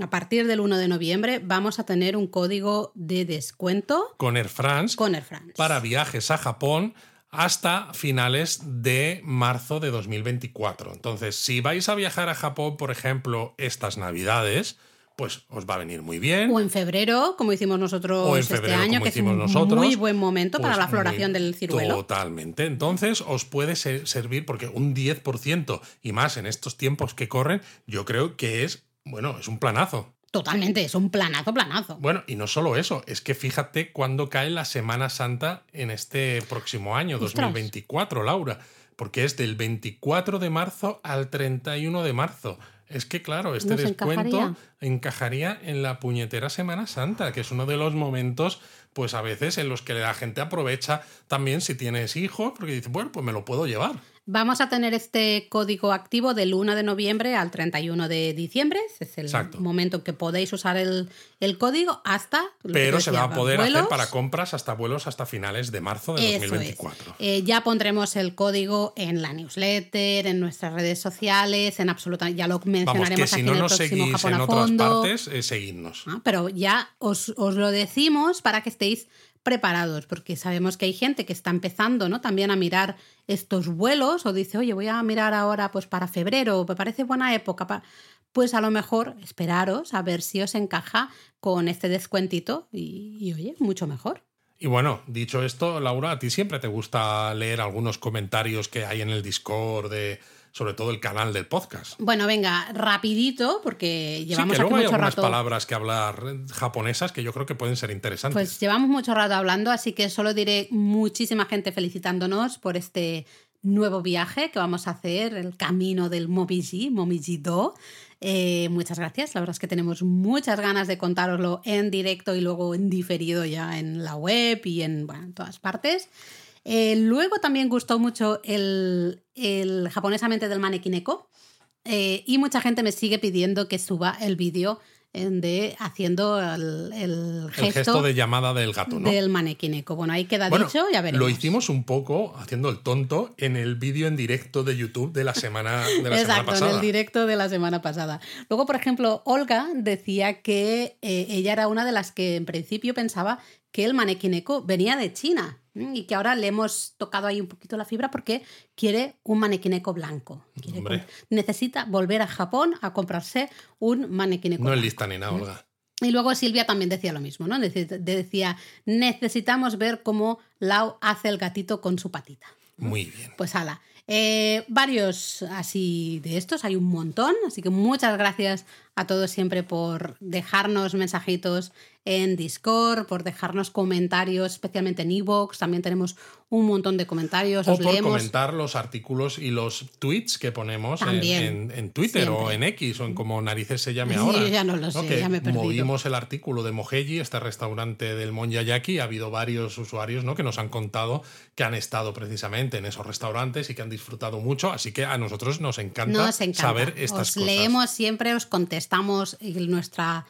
a partir del 1 de noviembre, vamos a tener un código de descuento Con Air France con Air France. para viajes a Japón hasta finales de marzo de 2024. Entonces, si vais a viajar a Japón, por ejemplo, estas navidades, pues os va a venir muy bien. O en febrero, como hicimos nosotros O en este febrero, año, como que es hicimos un nosotros, muy buen momento para Pues la floración muy- del ciruelo. Totalmente. Entonces, os puede ser- servir porque un 10% y más en estos tiempos que corren, yo creo que es, bueno, es un planazo. Totalmente, es un planazo, planazo. Bueno, y no solo eso, es que fíjate cuándo cae la Semana Santa en este próximo año, Ostras. 2024, Laura, porque es del 24 de marzo al 31 de marzo. Es que, claro, este Nos descuento encajaría. encajaría en la puñetera Semana Santa, que es uno de los momentos, pues a veces en los que la gente aprovecha también si tienes hijos, porque dice, bueno, pues me lo puedo llevar. Vamos a tener este código activo del 1 de noviembre al 31 de diciembre. Ese es el Exacto. momento en que podéis usar el, el código hasta. que Pero se va a poder vuelos. hacer para compras hasta vuelos hasta finales de marzo de Eso es. 2024. Eh, ya pondremos el código en la newsletter, en nuestras redes sociales, en absoluta. Ya lo Vamos, mencionaremos que aquí si en no el nos próximo seguís Japón en a otras fondo. partes, eh, seguidnos. Ah, pero ya os, os lo decimos para que estéis preparados, porque sabemos que hay gente que está empezando, ¿no? También a mirar estos vuelos o dice, oye, voy a mirar ahora pues para febrero, me parece buena época. pa-". Pues a lo mejor esperaros a ver si os encaja con este descuentito y, y, oye, mucho mejor. Y bueno, dicho esto, Laura, a ti siempre te gusta leer algunos comentarios que hay en el Discord de sobre todo el canal del podcast. Bueno, venga, rapidito, porque llevamos sí, que aquí luego hay algunas rato. palabras que hablar japonesas que yo creo que pueden ser interesantes. Pues llevamos mucho rato hablando, así que solo diré muchísima gente felicitándonos por este nuevo viaje que vamos a hacer, el camino del Momiji, Momiji Do. Eh, muchas gracias, la verdad es que tenemos muchas ganas de contároslo en directo y luego en diferido ya en la web y en, bueno, en todas partes. Eh, luego también gustó mucho el, el japonesamente del manequineco eh, y mucha gente me sigue pidiendo que suba el vídeo de haciendo el, el gesto, el gesto de llamada del gato, ¿no? del manequineco. Bueno, ahí queda Bueno, dicho, ya veremos. Lo hicimos un poco haciendo el tonto en el vídeo en directo de YouTube de la semana, de la semana Exacto, pasada. en el directo de la semana pasada. Luego, por ejemplo, Olga decía que eh, ella era una de las que en principio pensaba que el manequineco venía de China. Y que ahora le hemos tocado ahí un poquito la fibra porque quiere un manequineco blanco. Quiere Hombre. com- necesita volver a Japón a comprarse un manequineco No es blanco. lista ni nada, Olga. Y luego Silvia también decía lo mismo, ¿no? Decía, necesitamos ver cómo Lau hace el gatito con su patita. Muy bien. Pues ala. Eh, varios así de estos, hay un montón, así que muchas gracias a todos siempre por dejarnos mensajitos en Discord, por dejarnos comentarios, especialmente en Evox. También tenemos un montón de comentarios. O os por leemos. comentar los artículos y los tweets que ponemos en, También. en- en Twitter o en X o en como narices se llame Sí, ahora. yo ya no lo sé, Que ya me he perdido. Movimos el artículo de Mojeji, este restaurante del Monyayaki. Ha habido varios usuarios ¿no? que nos han contado que han estado precisamente en esos restaurantes y que han disfrutado mucho. Así que a nosotros nos encanta, Nos encanta. saber estas os cosas. leemos siempre, os contestamos y nuestra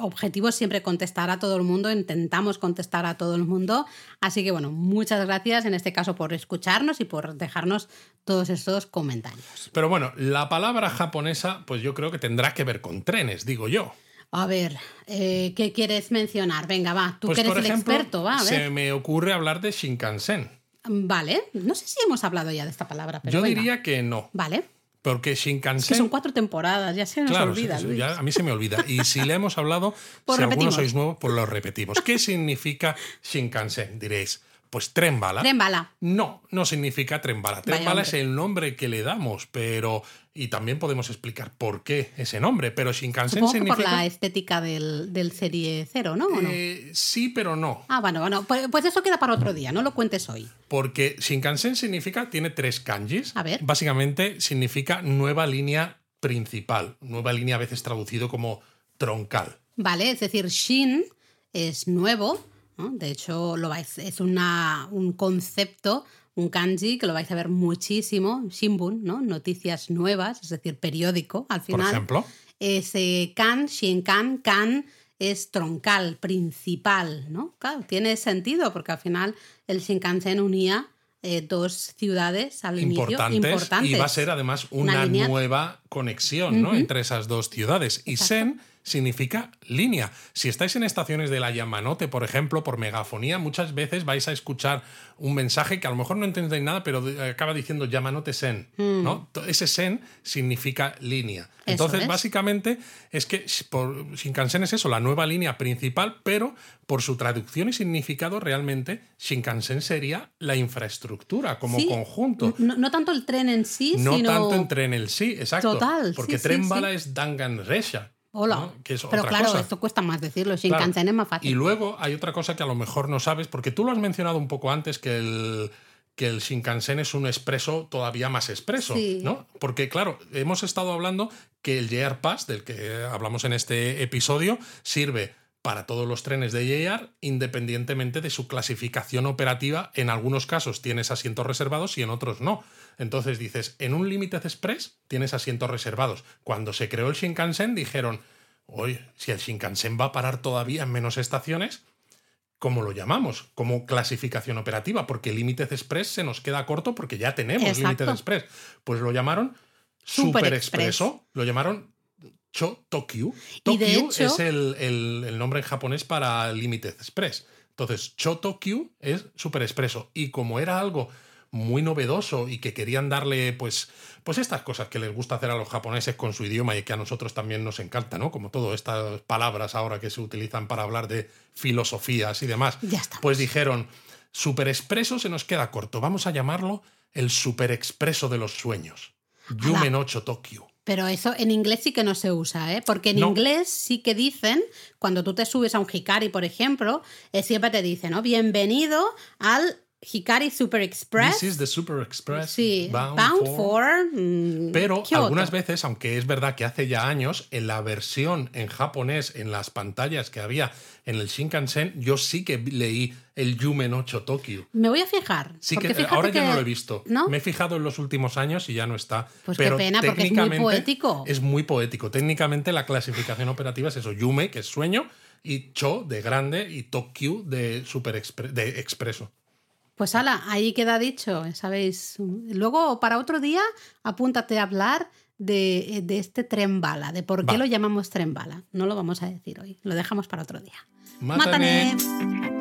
objetivo es siempre contestar a todo el mundo, intentamos contestar a todo el mundo. Así que bueno, muchas gracias en este caso por escucharnos y por dejarnos todos estos comentarios. Pero bueno, la palabra japonesa, pues yo creo que tendrá que ver con trenes, digo yo. A ver, eh, ¿qué quieres mencionar? Venga, va, tú Pues que eres por el experto, va, a ver. se me ocurre hablar de Shinkansen. Vale, no sé si hemos hablado ya de esta palabra, pero Yo venga. diría que no, Vale, porque es que Shinkansen son cuatro temporadas, ya se nos Claro, olvida. sí, sí, Luis. ya a mí se me olvida. Y si le hemos hablado, Pues si alguno repetimos. sois nuevo, pues lo repetimos. ¿Qué significa Shinkansen? Diréis, pues tren bala. Tren bala. No, no significa tren bala. Tren Vaya bala hombre. es el nombre que le damos, pero. Y también podemos explicar por qué ese nombre, pero Shinkansen Supongo que por significa. la estética del, del serie cero, ¿no? ¿O no? Eh, sí, pero no. Ah, bueno, bueno, pues, pues eso queda para otro día, no lo cuentes hoy. Porque Shinkansen significa, tiene tres kanjis. A ver. Básicamente significa nueva línea principal. Nueva línea a veces traducido como troncal. Vale, es decir, Shin es nuevo, ¿no? de hecho lo vais, es una, un concepto, un kanji que lo vais a ver muchísimo, Shinbun, ¿no? noticias nuevas, es decir, periódico al Por final. ejemplo. Ese kan, Shinkan, kan es troncal, principal, ¿no? Claro, tiene sentido porque al final el Shinkansen unía eh, dos ciudades al inicio importantes, importantes. y va a ser además una, Una nueva conexión ¿no? entre esas dos ciudades. Y Exacto. Sen significa línea. Si estáis en estaciones de la Yamanote, por ejemplo, por megafonía, muchas veces vais a escuchar un mensaje que a lo mejor no entendéis nada, pero acaba diciendo Yamanote Sen. ¿no? To- Ese Sen significa línea. Eso Entonces, es. básicamente, es que por Shinkansen es eso, la nueva línea principal, pero por su traducción y significado, realmente Shinkansen sería la infraestructura como Sí, conjunto. No, no tanto el tren en sí, No sino... tanto en tren el sí, exacto. Total, porque sí, tren bala sí. es Dangan Resha. Hola. ¿no? Que es Pero otra claro, cosa. esto cuesta más decirlo. Claro. Shinkansen es más fácil. Y luego hay otra cosa que a lo mejor no sabes, porque tú lo has mencionado un poco antes, que el, que el Shinkansen es un expreso todavía más expreso, Sí. ¿no? Porque, claro, hemos estado hablando que el JR Pass, del que hablamos en este episodio, sirve para todos los trenes de JR, independientemente de su clasificación operativa. En algunos casos tienes asientos reservados y en otros no. Entonces dices, en un Limited Express tienes asientos reservados. Cuando se creó el Shinkansen dijeron, oye, si el Shinkansen va a parar todavía en menos estaciones, ¿cómo lo llamamos? Como clasificación operativa, porque Limited Express se nos queda corto porque ya tenemos Exacto. Limited Express. Pues lo llamaron Super Super Express. Expreso, lo llamaron Cho Tokyu. Tokyu hecho- es el, el- el nombre en japonés para Limited Express. Entonces, Cho Tokyu es Super Expreso. Y como era algo muy novedoso y que querían darle, pues, pues estas cosas que les gusta hacer a los japoneses con su idioma y que a nosotros también nos encanta, ¿no? Como todas estas palabras ahora que se utilizan para hablar de filosofías y demás. Ya estamos. Pues dijeron, Super Expreso se nos queda corto, vamos a llamarlo el Super Expreso de los sueños. Yumen 8 Tokyo. Pero eso en inglés sí que no se usa, ¿eh? Porque en No. inglés sí que dicen, cuando tú te subes a un Hikari, por ejemplo, eh, siempre te dicen, ¿no? Bienvenido al Hikari Super Express. This is the Super Express. sí, bound, bound, for... for... mm, Pero Kyoto. algunas veces, aunque es verdad que hace ya años, en la versión en japonés, en las pantallas que había en el Shinkansen, yo sí que leí el Yumen 8 Tokyo. Me voy a fijar. Sí que ahora ya que- no lo he visto. ¿No? Me he fijado en los últimos años y ya no está. Pues qué pena, porque es muy poético. Es muy poético. Técnicamente la clasificación operativa es eso: Yume, que es sueño, y Cho de grande, y Tokyo de super expre- de expreso. Pues ala, ahí queda dicho, ¿sabéis? Luego, para otro día, apúntate a hablar de, de este tren bala, de por qué Va. lo llamamos tren bala. No lo vamos a decir hoy, lo dejamos para otro día. Mátane. ¡Mátane!